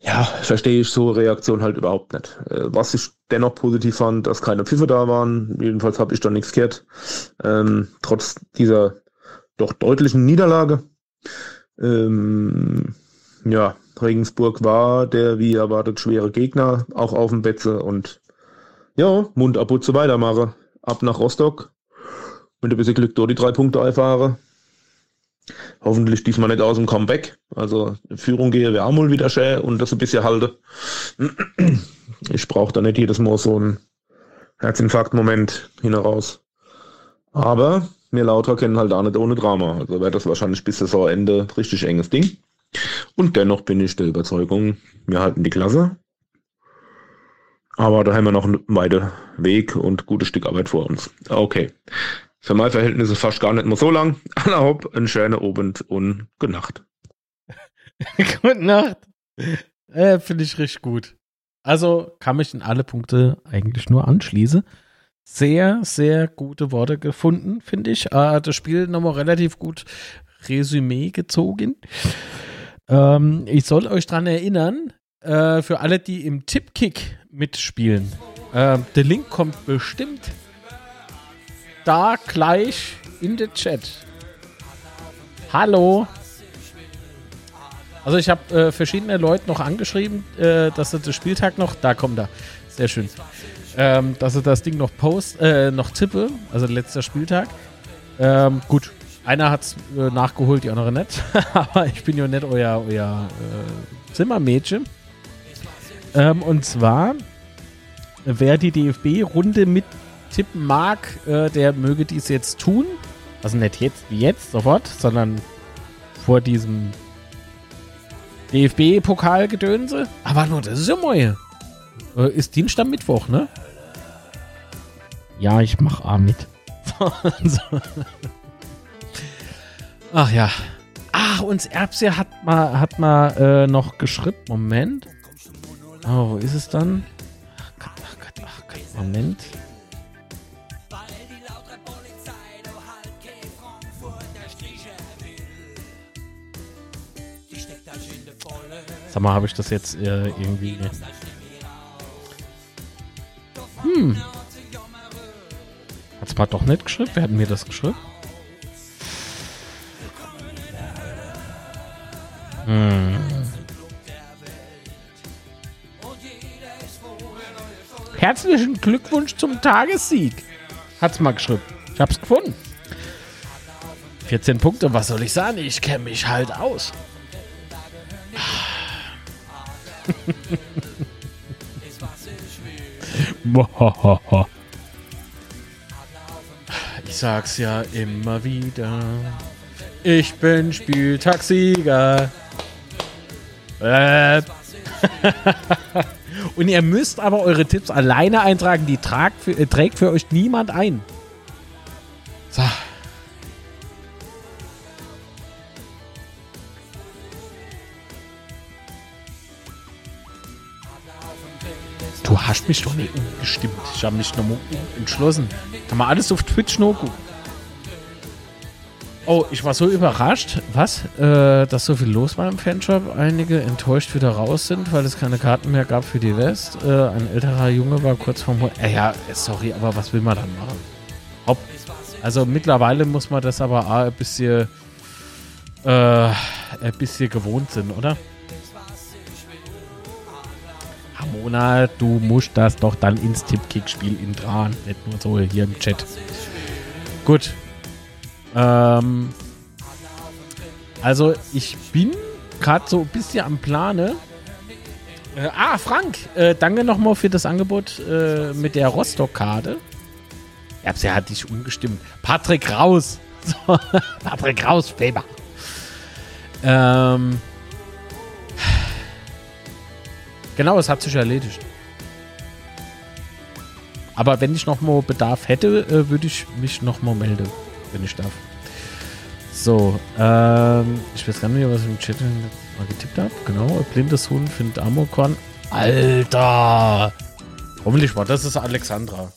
ja, verstehe ich so Reaktion halt überhaupt nicht. Äh, was ich dennoch positiv fand, dass keine Pfiffe da waren, jedenfalls habe ich da nichts gehört, ähm, trotz dieser doch deutlichen Niederlage. Ähm, ja, Regensburg war der wie erwartet schwere Gegner, auch auf dem Betze und ja, Mund ab und zu weitermachen. Ab nach Rostock. Mit ein bisschen Glück dort die drei Punkte einfahren. Hoffentlich diesmal nicht aus dem Comeback. Also Führung gehe wir auch mal wieder schön und das ein bisschen halte. Ich brauche da nicht jedes Mal so einen Herzinfarkt-Moment hin heraus. Aber mir lauter kennen halt auch nicht ohne Drama. Also wäre das wahrscheinlich bis Saisonende richtig enges Ding. Und dennoch bin ich der Überzeugung, wir halten die Klasse. Aber da haben wir noch einen weiten Weg und gutes Stück Arbeit vor uns. Okay. Für meine Verhältnisse fast gar nicht mehr so lang. Aller Hopp, ein schöner Abend und gute Nacht. gute Nacht. Äh, Finde ich richtig gut. Also kann mich in alle Punkte eigentlich nur anschließen. Sehr, sehr gute Worte gefunden, finde ich. Äh, das Spiel nochmal relativ gut Resümee gezogen. Ähm, ich soll euch daran erinnern, äh, für alle, die im Tippkick mitspielen, äh, der Link kommt bestimmt da gleich in den Chat. Hallo. Also ich habe äh, verschiedene Leute noch angeschrieben, äh, dass sie den Spieltag noch, da kommt er, sehr schön, ähm, dass sie das Ding noch post, äh, noch tippe, also letzter Spieltag. Ähm, gut, einer hat es äh, nachgeholt, die andere nicht. Aber ich bin ja nicht euer, euer äh, Zimmermädchen. Ähm, und zwar, wer die DFB-Runde mit tippen mag, äh, der möge dies jetzt tun. Also nicht jetzt wie jetzt sofort, sondern vor diesem DFB-Pokalgedönse. Aber nur, das ist ja neu. Äh, ist Dienstag Mittwoch, ne? Ja, ich mach A mit. so. Ach ja. Ach, uns Erbse hat mal, hat mal äh, noch geschrieben. Moment. Oh, wo ist es dann? Ach Gott, ach Gott, ach Gott. Moment. Sag mal, habe ich das jetzt äh, irgendwie. Hm. Hat's mal doch nicht geschrieben? Wer hat mir das geschrieben? Hm. Herzlichen Glückwunsch zum Tagessieg. Hat's mal geschrieben. Ich hab's gefunden. 14 Punkte, was soll ich sagen? Ich kenne mich halt aus. ich sag's ja immer wieder. Ich bin Spieltagssieger. Äh. Und ihr müsst aber eure Tipps alleine eintragen. Die tragt für, äh, trägt für euch niemand ein. So. Du hast mich doch nicht umgestimmt. Ich habe mich nochmal entschlossen. Kann man alles auf Twitch noch gucken. Oh, ich war so überrascht, was, äh, dass so viel los war im Fanshop. Einige enttäuscht wieder raus sind, weil es keine Karten mehr gab für die West. Äh, ein älterer Junge war kurz vorm... Äh, ja, sorry, aber was will man dann machen? Hopp. Also mittlerweile muss man das aber auch ein bisschen, äh, ein bisschen gewohnt sind, oder? Ramona, du musst das doch dann ins Tippkick-Spiel in dran, nicht nur so hier im Chat. Gut, ähm, also ich bin gerade so ein bisschen am Plane. Äh, ah, Frank, äh, danke nochmal für das Angebot äh, mit der Rostock-Karte. Ja, sie hat dich umgestimmt. Patrick Raus. So, Patrick Raus, Faber. Ähm, genau, es hat sich erledigt. Aber wenn ich nochmal Bedarf hätte, äh, würde ich mich nochmal melden, wenn ich darf. So, ähm, ich weiß gar nicht, was ich im Chat mal getippt habe. Genau, blindes Huhn findet Amokorn. Alter! Hoffentlich war das ist Alexandra.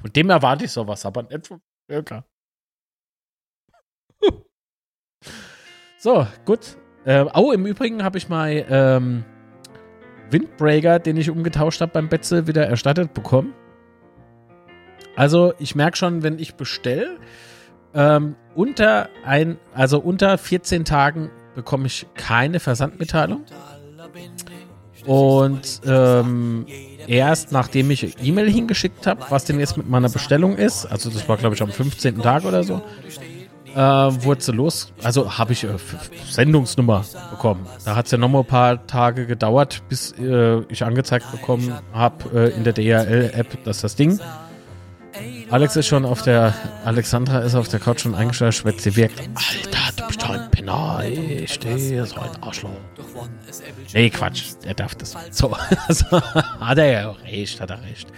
Von dem erwarte ich sowas, aber nicht von Völker. so, gut. Äh, oh, im Übrigen habe ich mal ähm, Windbreaker, den ich umgetauscht habe beim Betze, wieder erstattet bekommen. Also, ich merke schon, wenn ich bestelle, ähm, unter ein, also unter 14 Tagen bekomme ich keine Versandmitteilung. Und ähm, erst nachdem ich E-Mail hingeschickt habe, was denn jetzt mit meiner Bestellung ist, also das war glaube ich am 15. Tag oder so, äh, wurde sie los, also habe ich äh, Sendungsnummer bekommen. Da hat es ja nochmal ein paar Tage gedauert, bis äh, ich angezeigt bekommen habe äh, in der DHL-App, dass das Ding Alex ist schon auf der, Alexandra ist auf der Couch schon eingestellt, schwätzt sie wirkt. Alter, du bist ein Penner, ich stehe so ein Arschloch. Nee, Quatsch, der darf das. So, also, hat er ja auch recht, hat er recht.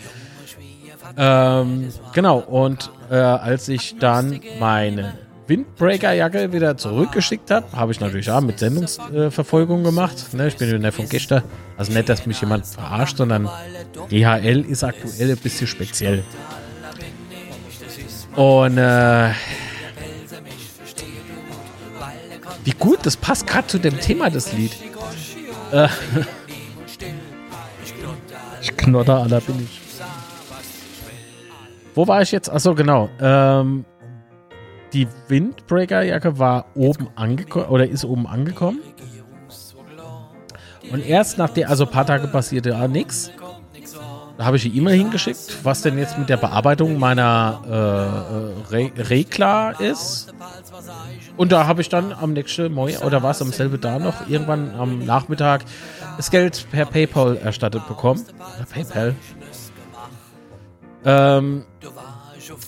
Ähm, genau, und äh, als ich dann meine Windbreaker-Jacke wieder zurückgeschickt habe, habe ich natürlich auch mit Sendungsverfolgung äh, gemacht. Ne, ich bin ja von gestern. Also nicht, dass mich jemand verarscht, sondern DHL ist aktuell ein bisschen speziell. Und äh, wie gut, das passt gerade zu dem Thema das Lied. Äh, ich knodder aller bin ich. Wo war ich jetzt? Achso, genau. Ähm, die Windbreaker-Jacke war oben angekommen oder ist oben angekommen. Und erst nach der, also ein paar Tage passierte ja nichts. Da habe ich die E-Mail hingeschickt, was denn jetzt mit der Bearbeitung meiner äh, Re Regla ist. Und da habe ich dann am nächsten Morgen, oder war es am selben Tag noch, irgendwann am Nachmittag das Geld per PayPal erstattet bekommen. Oder PayPal. Ähm,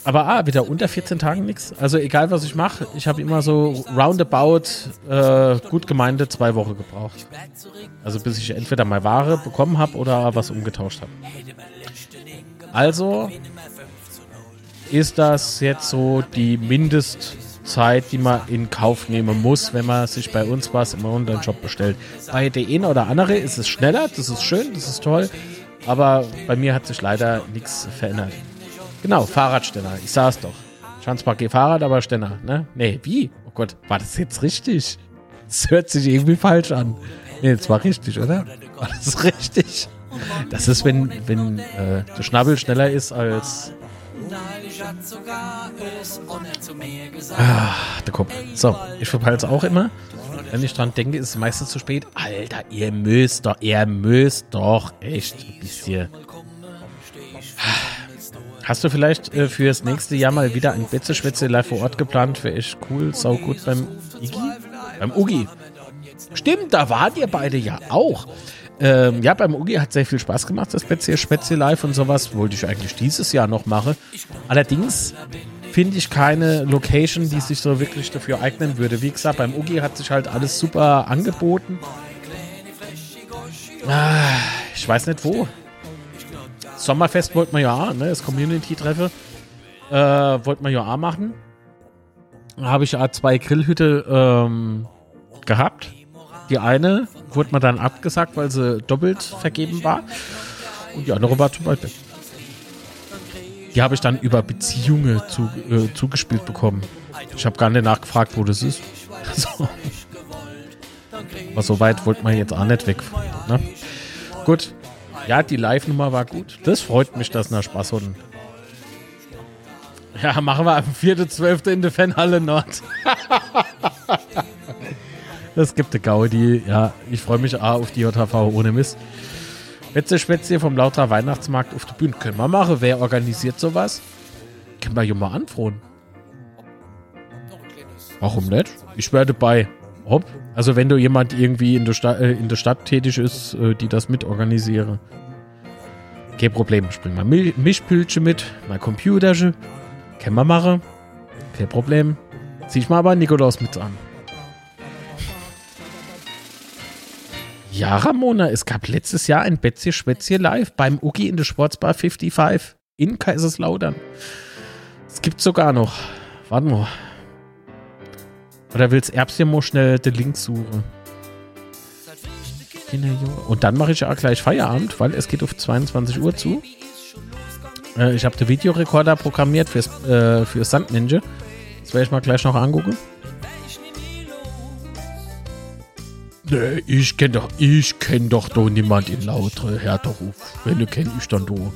aber ah, wieder unter 14 Tagen nichts. Also egal, was ich mache, ich habe immer so roundabout äh, gut gemeinte zwei Wochen gebraucht. Also bis ich entweder mal Ware bekommen habe oder was umgetauscht habe. Also ist das jetzt so die Mindestzeit, die man in Kauf nehmen muss, wenn man sich bei uns was im Online-Shop bestellt. Bei den oder andere ist es schneller, das ist schön, das ist toll, aber bei mir hat sich leider nichts verändert. Genau, Fahrradständer, ich sah es doch. Schanzpark Fahrrad, aber Ständer, ne? Nee, wie? Oh Gott, war das jetzt richtig? Das hört sich irgendwie falsch an. Nee, das war richtig, oder? War das richtig? Das ist, wenn, wenn äh, der Schnabel schneller ist als. Ah, der Kopf. So, ich verpeile es auch immer. Wenn ich dran denke, ist es meistens zu spät. Alter, ihr müsst doch, ihr müsst doch echt ein bisschen. Hast du vielleicht äh, für das nächste Jahr mal wieder ein Betze-Schwätze live vor Ort geplant? Wäre echt cool, sau gut beim Igi? Beim Ugi. Stimmt, da wart ihr beide ja auch. Ähm, ja, beim Ugi hat sehr viel Spaß gemacht, das Betze Spätzle live und sowas. Wollte ich eigentlich dieses Jahr noch machen. Allerdings finde ich keine Location, die sich so wirklich dafür eignen würde. Wie gesagt, beim Ugi hat sich halt alles super angeboten. Ah, ich weiß nicht wo. Sommerfest wollten wir ja ne? Das Community-Treffe. Äh, wollten wir ja machen. Habe ich ja zwei Grillhütte ähm, gehabt. Die eine wurde mir dann abgesagt, weil sie doppelt vergeben war. Und die andere war zum Beispiel. Die habe ich dann über Beziehungen zu, äh, zugespielt bekommen. Ich habe gar nicht nachgefragt, wo das ist. so. Aber so weit wollte man jetzt auch nicht weg. Ne? Gut. Ja, die Live-Nummer war gut. Das freut mich, dass nach Spaß hatten. Ja, machen wir am 4.12. in der Fanhalle Nord. das gibt eine Gaudi. Ja, ich freue mich auch auf die JHV ohne Mist. Wetze Spätzle vom Lauter Weihnachtsmarkt auf der Bühne. Können wir machen. Wer organisiert sowas? Können wir ja mal anfrohen. Warum nicht? Ich werde bei. Ob? Also wenn du jemand irgendwie in der, Sta äh, in der Stadt tätig ist, äh, die das mitorganisieren. Kein Problem. Ich bring mal Mil Mischpülche mit, mein Computer. Können wir machen. Kein Problem. Zieh ich mal aber Nikolaus mit an. Ja, Ramona, es gab letztes Jahr ein Betzi Schwätzchen live beim Ugi in der Sportsbar 55 in Kaiserslautern. Es gibt sogar noch. Warte mal. Oder willst Erbs hier mal schnell den Link suchen? Und dann mache ich ja auch gleich Feierabend, weil es geht auf 22 Uhr zu. Äh, ich habe den Videorekorder programmiert fürs, äh, für Sandninja. Das werde ich mal gleich noch angucken. Nee, ich kenne doch, ich kenne doch doch niemand in Lautre, Herr Ruf. Wenn du kennst, ich dann du.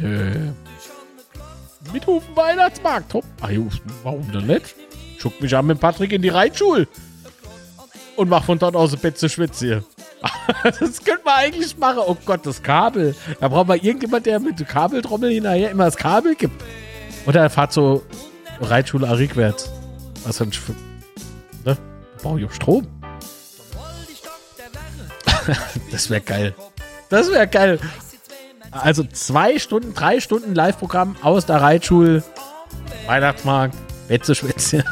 Nee. Mithofen Weihnachtsmarkt. Top. Ah, warum denn nicht? Schuck mich an mit Patrick in die Reitschule. Und mach von dort aus ein Bett zu Schwitz hier. das könnte man eigentlich machen. Oh Gott, das Kabel. Da braucht man irgendjemand, der mit Kabeltrommel hinterher immer das Kabel gibt. Oder er fährt so Reitschule rückwärts. Was für ein Sch ne? Brauche ich auch Strom. das wäre geil. Das wäre geil. Also zwei Stunden, drei Stunden Live-Programm aus der Reitschule, Weihnachtsmarkt, Wetze, Schwätze.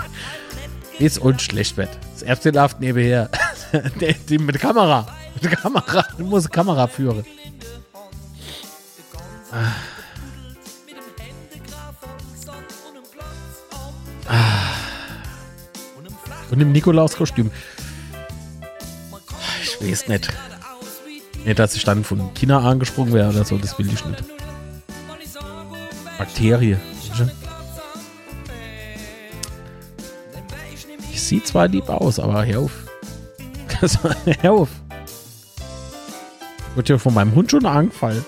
Bis und schlecht wird. Das erste läuft nebenher. die, die mit Kamera. Mit Kamera. Du musst Kamera führen. Ah. Und im Nikolaus-Kostüm. Ich weiß nicht. Nicht, dass ich dann von China angesprungen wäre oder so, das will ich nicht. Bakterie. Ich sieht zwar lieb aus, aber hör auf. hör auf. Wird ja von meinem Hund schon angefallen.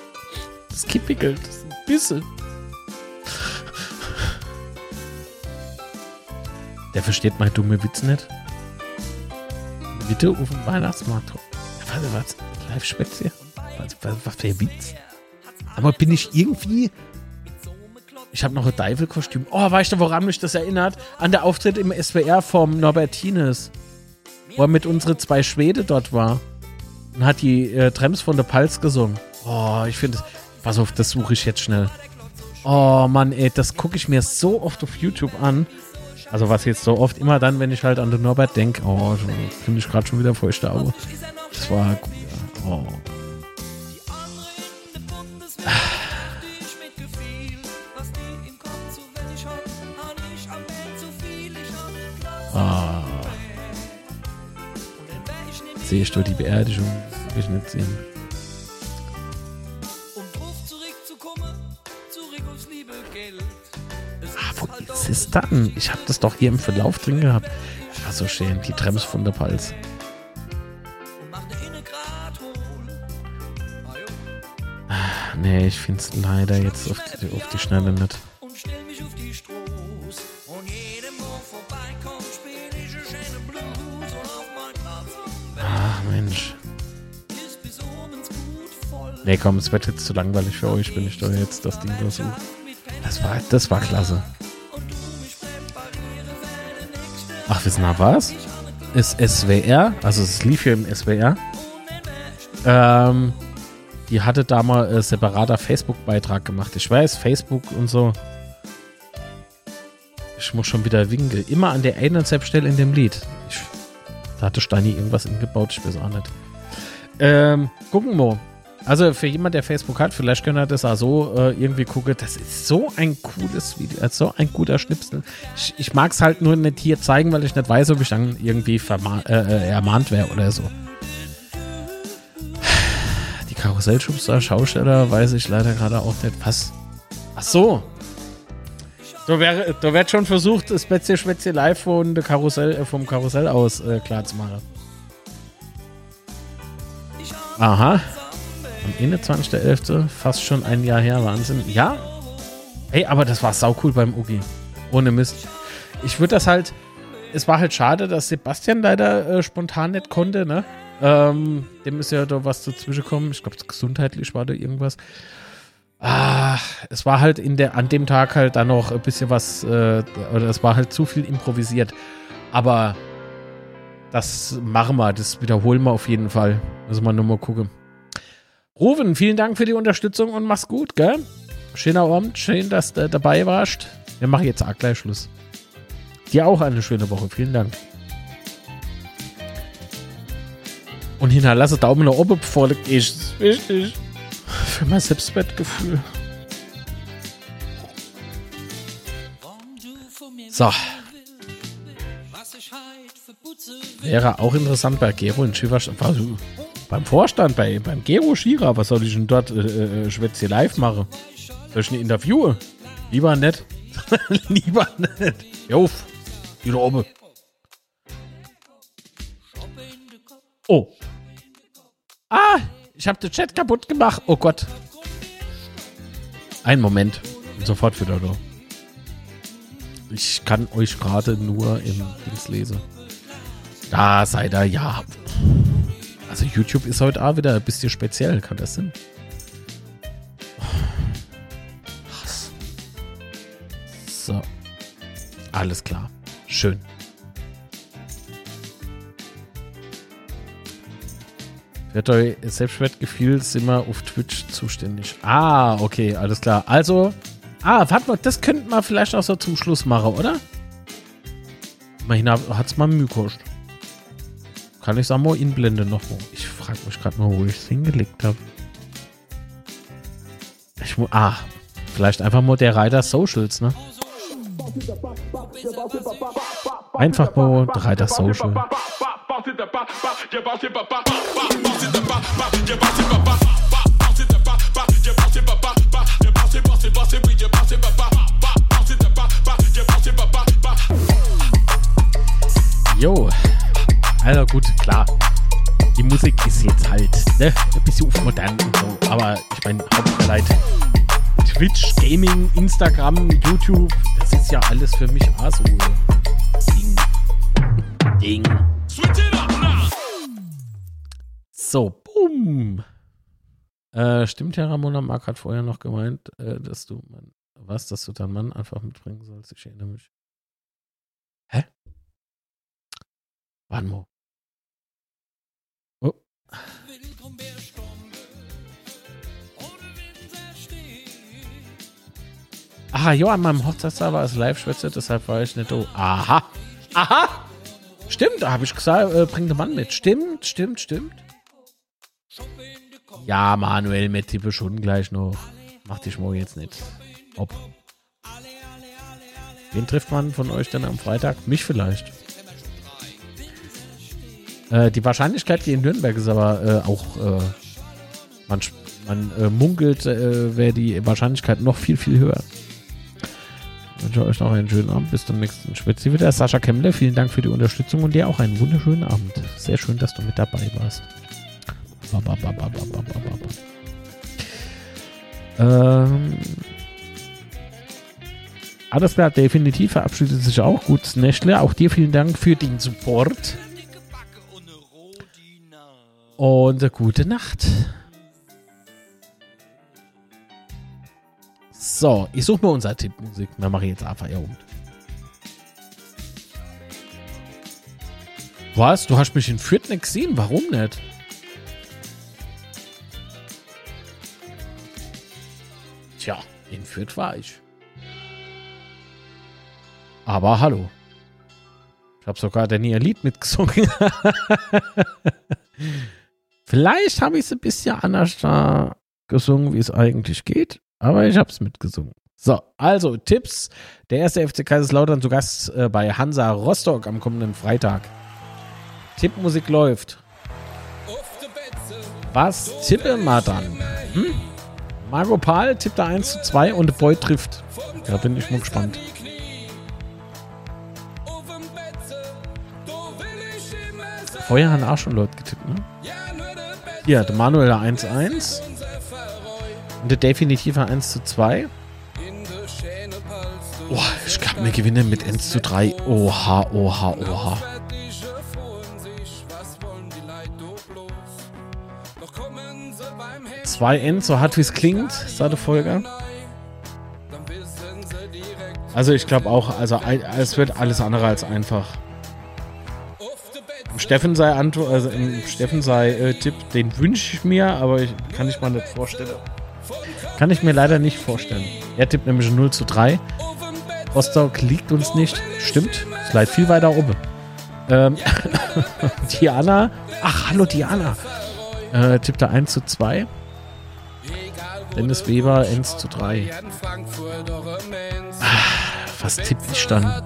Das kippigelt. Das ist ein bisschen. Der versteht mein dumme Witz nicht. Bitte auf dem Weihnachtsmarkt. Warte, was? Live-Spätzle? Was, was, was für ein Witz? Aber bin ich irgendwie. Ich habe noch ein Teufel-Kostüm. Oh, weißt du, woran mich das erinnert? An der Auftritt im SWR vom Norbertines. Wo er mit unseren zwei Schwede dort war. Und hat die äh, Trems von der Pals gesungen. Oh, ich finde Pass auf, das suche ich jetzt schnell. Oh Mann, ey, das gucke ich mir so oft auf YouTube an. Also was jetzt so oft, immer dann, wenn ich halt an den Norbert denke, oh, finde ich gerade schon wieder feuchte Auge. Das war gut. Oh. Ah. Sehe ich doch die Beerdigung. Das ich nicht sehen. Ah, wo ist es dann? Ich habe das doch hier im Verlauf drin gehabt. Ah, so schön. Die Trems von der Pals. Nee, ich finde es leider jetzt auf die, auf die Schnelle nicht. Ach Mensch. Nee, komm, es wird jetzt zu langweilig für euch, wenn ich da jetzt das Ding versuche. Das war, das war klasse. Ach, wissen Sie was? Ist SWR, also es lief hier im SWR. Ähm, die hatte da mal äh, separater Facebook-Beitrag gemacht. Ich weiß, Facebook und so. Ich muss schon wieder winkeln. Immer an der einen Stelle in dem Lied. Ich, da hatte Steini irgendwas eingebaut, ich weiß auch nicht. Ähm, gucken wir. Also für jemand, der Facebook hat, vielleicht können wir das auch so äh, irgendwie gucken. Das ist so ein cooles Video, also so ein guter Schnipsel. Ich, ich mag es halt nur nicht hier zeigen, weil ich nicht weiß, ob ich dann irgendwie äh, äh, ermahnt wäre oder so. Karussellschubster Schausteller weiß ich leider gerade auch nicht. Was? Ach so. Da, wäre, da wird schon versucht, das Spätzle live von der Karussell, äh, vom Karussell aus äh, klar zu machen. Aha. Am 21.11. fast schon ein Jahr her. Wahnsinn. Ja. Ey, aber das war saucool beim Ugi. Ohne Mist. Ich würde das halt. Es war halt schade, dass Sebastian leider äh, spontan nicht konnte, ne? Ähm, dem ist ja da was dazwischen gekommen. Ich glaube, gesundheitlich war da irgendwas. Ah, es war halt in der, an dem Tag halt dann noch ein bisschen was, äh, oder es war halt zu viel improvisiert. Aber das machen wir, das wiederholen wir auf jeden Fall. Müssen wir nur mal gucken. Ruven, vielen Dank für die Unterstützung und mach's gut, gell? Schöner Abend, schön, dass du dabei warst. Wir machen jetzt auch gleich Schluss. Dir auch eine schöne Woche, vielen Dank. Und hinterlasse Daumen nach oben, bevor du. Das ist wichtig. Für mein Selbstwertgefühl. So. Wäre auch interessant bei Gero in. Also, beim Vorstand, bei, beim Gero Schira, was soll ich denn dort äh, äh, Schwätze live machen? Soll ich ein Interview? Lieber nicht. Lieber nicht. Jof. Hier oben. Oh. Ah, ich habe den Chat kaputt gemacht. Oh Gott. Einen Moment. Sofort wieder da. Ich kann euch gerade nur im Dings lesen. Da seid ihr, ja. Also YouTube ist heute auch wieder ein bisschen speziell, kann das sein? So. Alles klar. Schön. Für euer Selbstwertgefühl sind wir auf Twitch zuständig. Ah, okay, alles klar. Also, ah, warte mal, das könnten wir vielleicht auch so zum Schluss machen, oder? Immerhin hat es mal Mühe gekostet. Kann ich sagen, mal inblende noch. Ich frage mich gerade mal, wo ich es hingelegt habe. Ah, vielleicht einfach mal der Reiter Socials, ne? Einfach mal der Reiter Social. Jo. Also gut, klar. Die Musik ist jetzt halt ne, ein bisschen modern und so. Aber ich meine, Hauptverleit Twitch, Gaming, Instagram, YouTube, das ist ja alles für mich auch so Ding. Ding. So, boom. Äh, stimmt, Herr Ramona Mark hat vorher noch gemeint, äh, dass du Mann, was, dass du deinen Mann einfach mitbringen sollst. Ich erinnere mich. Hä? Warte mal. Oh. Ah, ja, an meinem Hochzeitstag war es Live-Schwätze, deshalb war ich nicht da. Aha. Aha. Stimmt, habe ich gesagt, äh, bring den Mann mit. Stimmt, stimmt, stimmt. Ja, Manuel, mit tippe schon gleich noch. Mach dich mal jetzt nicht. Ob. Wen trifft man von euch denn am Freitag? Mich vielleicht. Äh, die Wahrscheinlichkeit hier in Nürnberg ist aber äh, auch, äh, man, man äh, munkelt, äh, wäre die Wahrscheinlichkeit noch viel, viel höher. Ich wünsche euch noch einen schönen Abend. Bis zum nächsten Spezi wieder. Sascha Kemmler, vielen Dank für die Unterstützung und dir auch einen wunderschönen Abend. Sehr schön, dass du mit dabei warst. Ba, ba, ba. Ähm, alles klar, definitiv verabschiedet sich auch. Gut, Näschle, auch dir vielen Dank für den Support. Und eine gute Nacht. So, ich suche mal unser Tippmusik. Dann mache ich jetzt einfach Feierabend. Was? Du hast mich in Fürth nicht gesehen? Warum nicht? Tja, in Fürth war ich. Aber hallo. Ich habe sogar der ihr Lied mitgesungen. Vielleicht habe ich es ein bisschen anders da gesungen, wie es eigentlich geht. Aber ich habe es mitgesungen. So, also Tipps. Der erste FC Kaiserslautern zu Gast äh, bei Hansa Rostock am kommenden Freitag. Tippmusik läuft. Was tippe mal dann? Hm? Margot Pahl tippt da 1 zu 2 und Boy trifft. Da bin ich mal gespannt. Vorher haben auch schon Leute getippt, ne? Hier, der Manuel 1-1. Und der definitive 1 zu 2. Oh, ich glaube, wir gewinnen mit 1 zu 3. Oha, oha, oha. Zwei N, so hart wie es klingt, sagte Folger. Also ich glaube auch, also es wird alles andere als einfach. Steffen sei Antwort, also im Steffen sei äh, Tipp, den wünsche ich mir, aber ich kann ich mal nicht vorstellen. Kann ich mir leider nicht vorstellen. Er tippt nämlich 0 zu 3. Rostock liegt uns nicht. Stimmt. Ist leider viel weiter oben. Ähm, Diana. Ach, hallo Diana. Äh, tippt er 1 zu 2. Dennis Weber 1 zu 3. Ah, was tippt ich dann?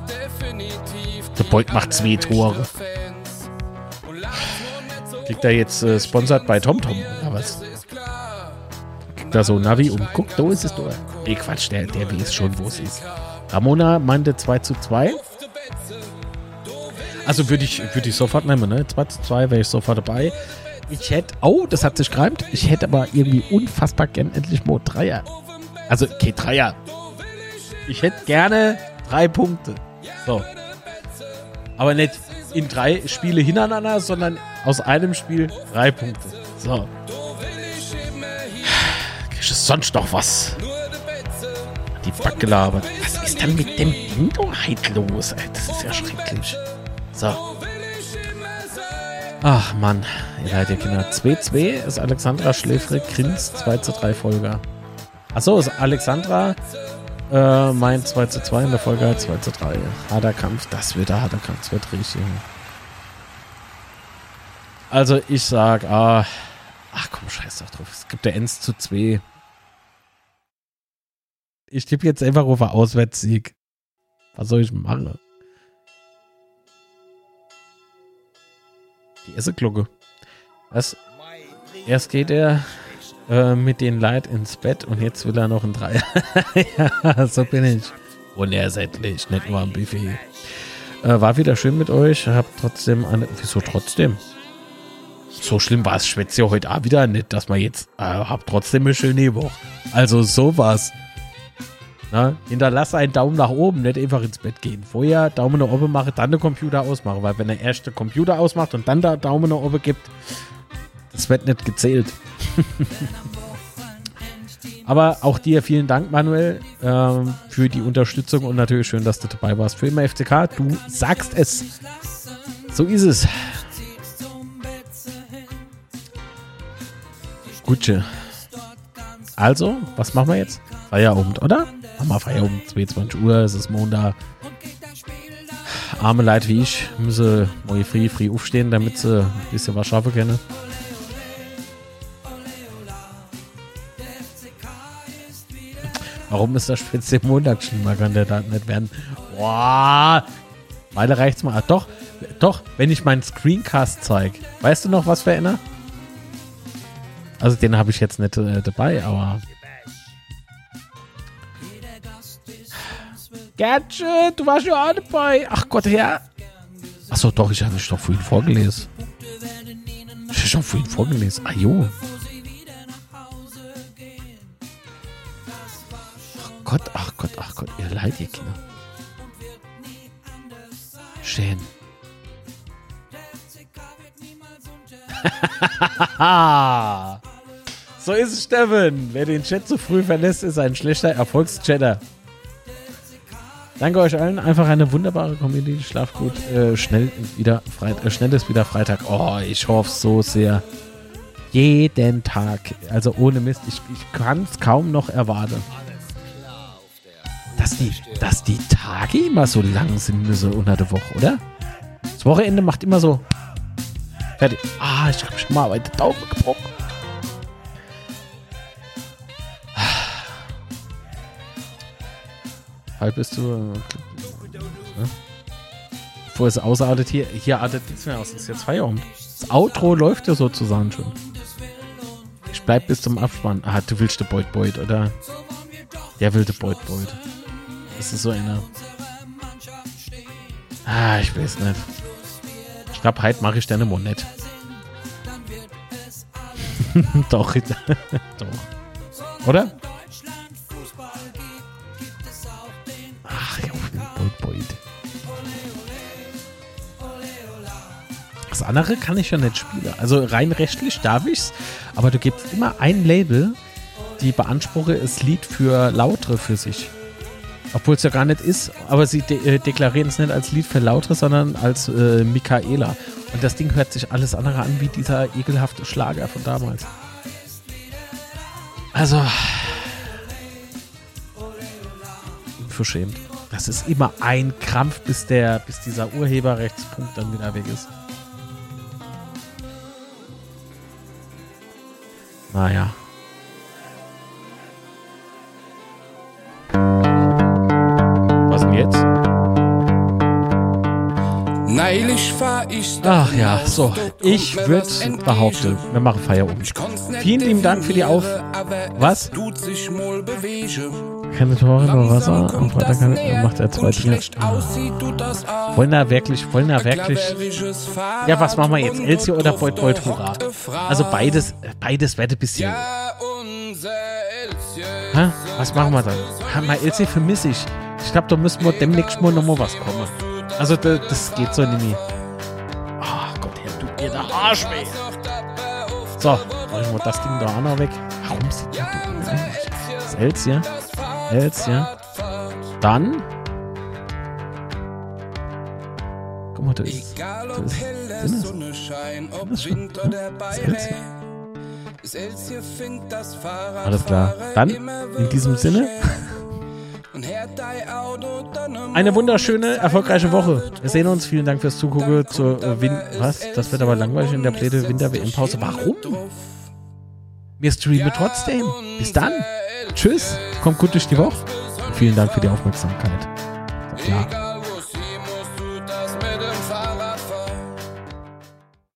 Der Beut macht zwei Tore. Kriegt er jetzt äh, sponsert bei TomTom oder was? Er so Navi und guckt, da ist es doch. Nee, Quatsch, der, der weiß schon, wo es ist. Ramona meinte 2 zu 2. Also würde ich, würd ich sofort nehmen, ne? 2 zu 2 wäre ich sofort dabei. Ich hätte, oh, das hat sich gereimt. Ich hätte aber irgendwie unfassbar gern endlich mal Dreier. Also, okay, Dreier. Ich hätte gerne drei Punkte. So. Aber nicht in drei Spiele hintereinander, sondern aus einem Spiel drei Punkte. So. Sonst noch was? Die Backe labert. Was ist denn mit dem Ding halt los? Ey, das ist ja schrecklich. So. Ach Mann, ihr seid ihr Kinder. 2-2 ist Alexandra Schläfrig, Grins 2 zu 3 Folger. Achso, ist Alexandra äh, mein 2 zu 2 in der Folge 2 zu 3. Harter Kampf, das wird der harter Kampf, das wird richtig. Also ich sag, ah, ach komm, scheiß doch drauf. Es gibt der 1 zu 2. Ich tippe jetzt einfach auf Auswärtssieg. Was soll ich machen? Die Esseglocke. Was? Erst geht er äh, mit den Leid ins Bett und jetzt will er noch ein Dreier. ja, so bin ich. Unersättlich, nicht nur am Buffet. Äh, war wieder schön mit euch. Hab trotzdem eine. Wieso trotzdem? So schlimm war es schwätzt ja heute auch wieder nicht, dass man jetzt äh, hab trotzdem eine schöne Woche. Also sowas. Na, hinterlasse einen Daumen nach oben, nicht einfach ins Bett gehen. Vorher Daumen nach oben machen, dann den Computer ausmachen, weil wenn er erst den Computer ausmacht und dann der Daumen nach oben gibt, das wird nicht gezählt. Aber auch dir vielen Dank, Manuel, ähm, für die Unterstützung und natürlich schön, dass du dabei warst. Für immer FCK, du sagst es. So ist es. Gutje. Also, was machen wir jetzt? Feierabend, oder? Machen wir Feierabend, 22 Uhr, es ist Montag. Arme Leute wie ich müssen morgen früh, früh aufstehen, damit sie ein bisschen was schaffen können. Warum ist das speziell Montagsschlimmer? Kann der da nicht werden? Boah! Weile reicht's mal. Ah, doch, doch, wenn ich meinen Screencast zeige. Weißt du noch, was verändert? Also den habe ich jetzt nicht äh, dabei, aber Gertje, du warst ja auch dabei. Ach Gott, ja. Achso, doch, ich hatte es doch vorhin vorgelesen. Ich habe schon vorhin vorgelesen. Ah, jo. Ach Gott, ach Gott, ach Gott, ihr leid, ihr Kinder. Schön. so ist es, Steffen. Wer den Chat zu früh verlässt, ist ein schlechter Erfolgschatter. Danke euch allen. Einfach eine wunderbare Community. Schlaf gut. Äh, schnell wieder Freit äh, schnell ist wieder Freitag. Oh, ich hoffe so sehr. Jeden Tag. Also ohne Mist. Ich, ich kann es kaum noch erwarten. Dass die, dass die Tage immer so lang sind, so unter der Woche, oder? Das Wochenende macht immer so. Fertig. Ah, ich habe schon mal bei der Daumen gebrochen. Halb bist du. Ne? Bevor es ausartet hier. Hier artet nichts mehr aus. Es ist jetzt Feierabend. Das Outro läuft ja sozusagen schon. Ich bleib bis zum Abspann. Ah, du willst den Beut Beut, oder? Der will den Beut Beut. Das ist so einer. Ah, ich weiß nicht. Ich glaube, heute mache ich deine Monette. Doch, doch. Oder? Das andere kann ich ja nicht spielen. Also rein rechtlich darf ich's, aber du gibst immer ein Label, die beanspruche das Lied für Lautre für sich. Obwohl es ja gar nicht ist, aber sie de äh, deklarieren es nicht als Lied für Lautre, sondern als äh, Michaela. Und das Ding hört sich alles andere an wie dieser ekelhafte Schlager von damals. Also. Verschämt. Das ist immer ein Krampf, bis der, bis dieser Urheberrechtspunkt dann wieder weg ist. Naja. Was Ach ja, so. Ich würde behaupten, wir machen Feierabend. Vielen lieben Dank für die Auf... Was? Keine Tore, nur Wasser. Am Freitag kann- macht er zwei auch. Wollen da wirklich, wollen da wirklich... Ja, was machen wir jetzt? Elsie oder Beut Beut Hurra? Also beides, beides werde ein bisschen... Hä? Was machen wir dann? Ha, mal Elsie vermisse ich. Ich glaube, da müssen wir demnächst mal nochmal was kommen. Also, da, das geht so nicht mehr. Ach Gott, Herr, tut mir der Arsch weh. So, wollen wir das Ding da auch noch weg? Warum sieht man das eigentlich? Das Elsie. Elsie. Dann. Guck mal, da ist. Da ist helle Sinnes. Sonnenschein, ob Wind ja? oder Das ist Elsie. Beirä. Das Elsie findet das Fahrrad Alles klar. Dann, in diesem Sinne, eine wunderschöne, erfolgreiche Woche. Wir sehen uns. Vielen Dank fürs Zugucken zur äh, Win Was? Das wird aber langweilig in der Pläte Winter-WM-Pause. Warum? Wir streamen trotzdem. Bis dann. Tschüss. Kommt gut durch die Woche. Und vielen Dank für die Aufmerksamkeit. Ja.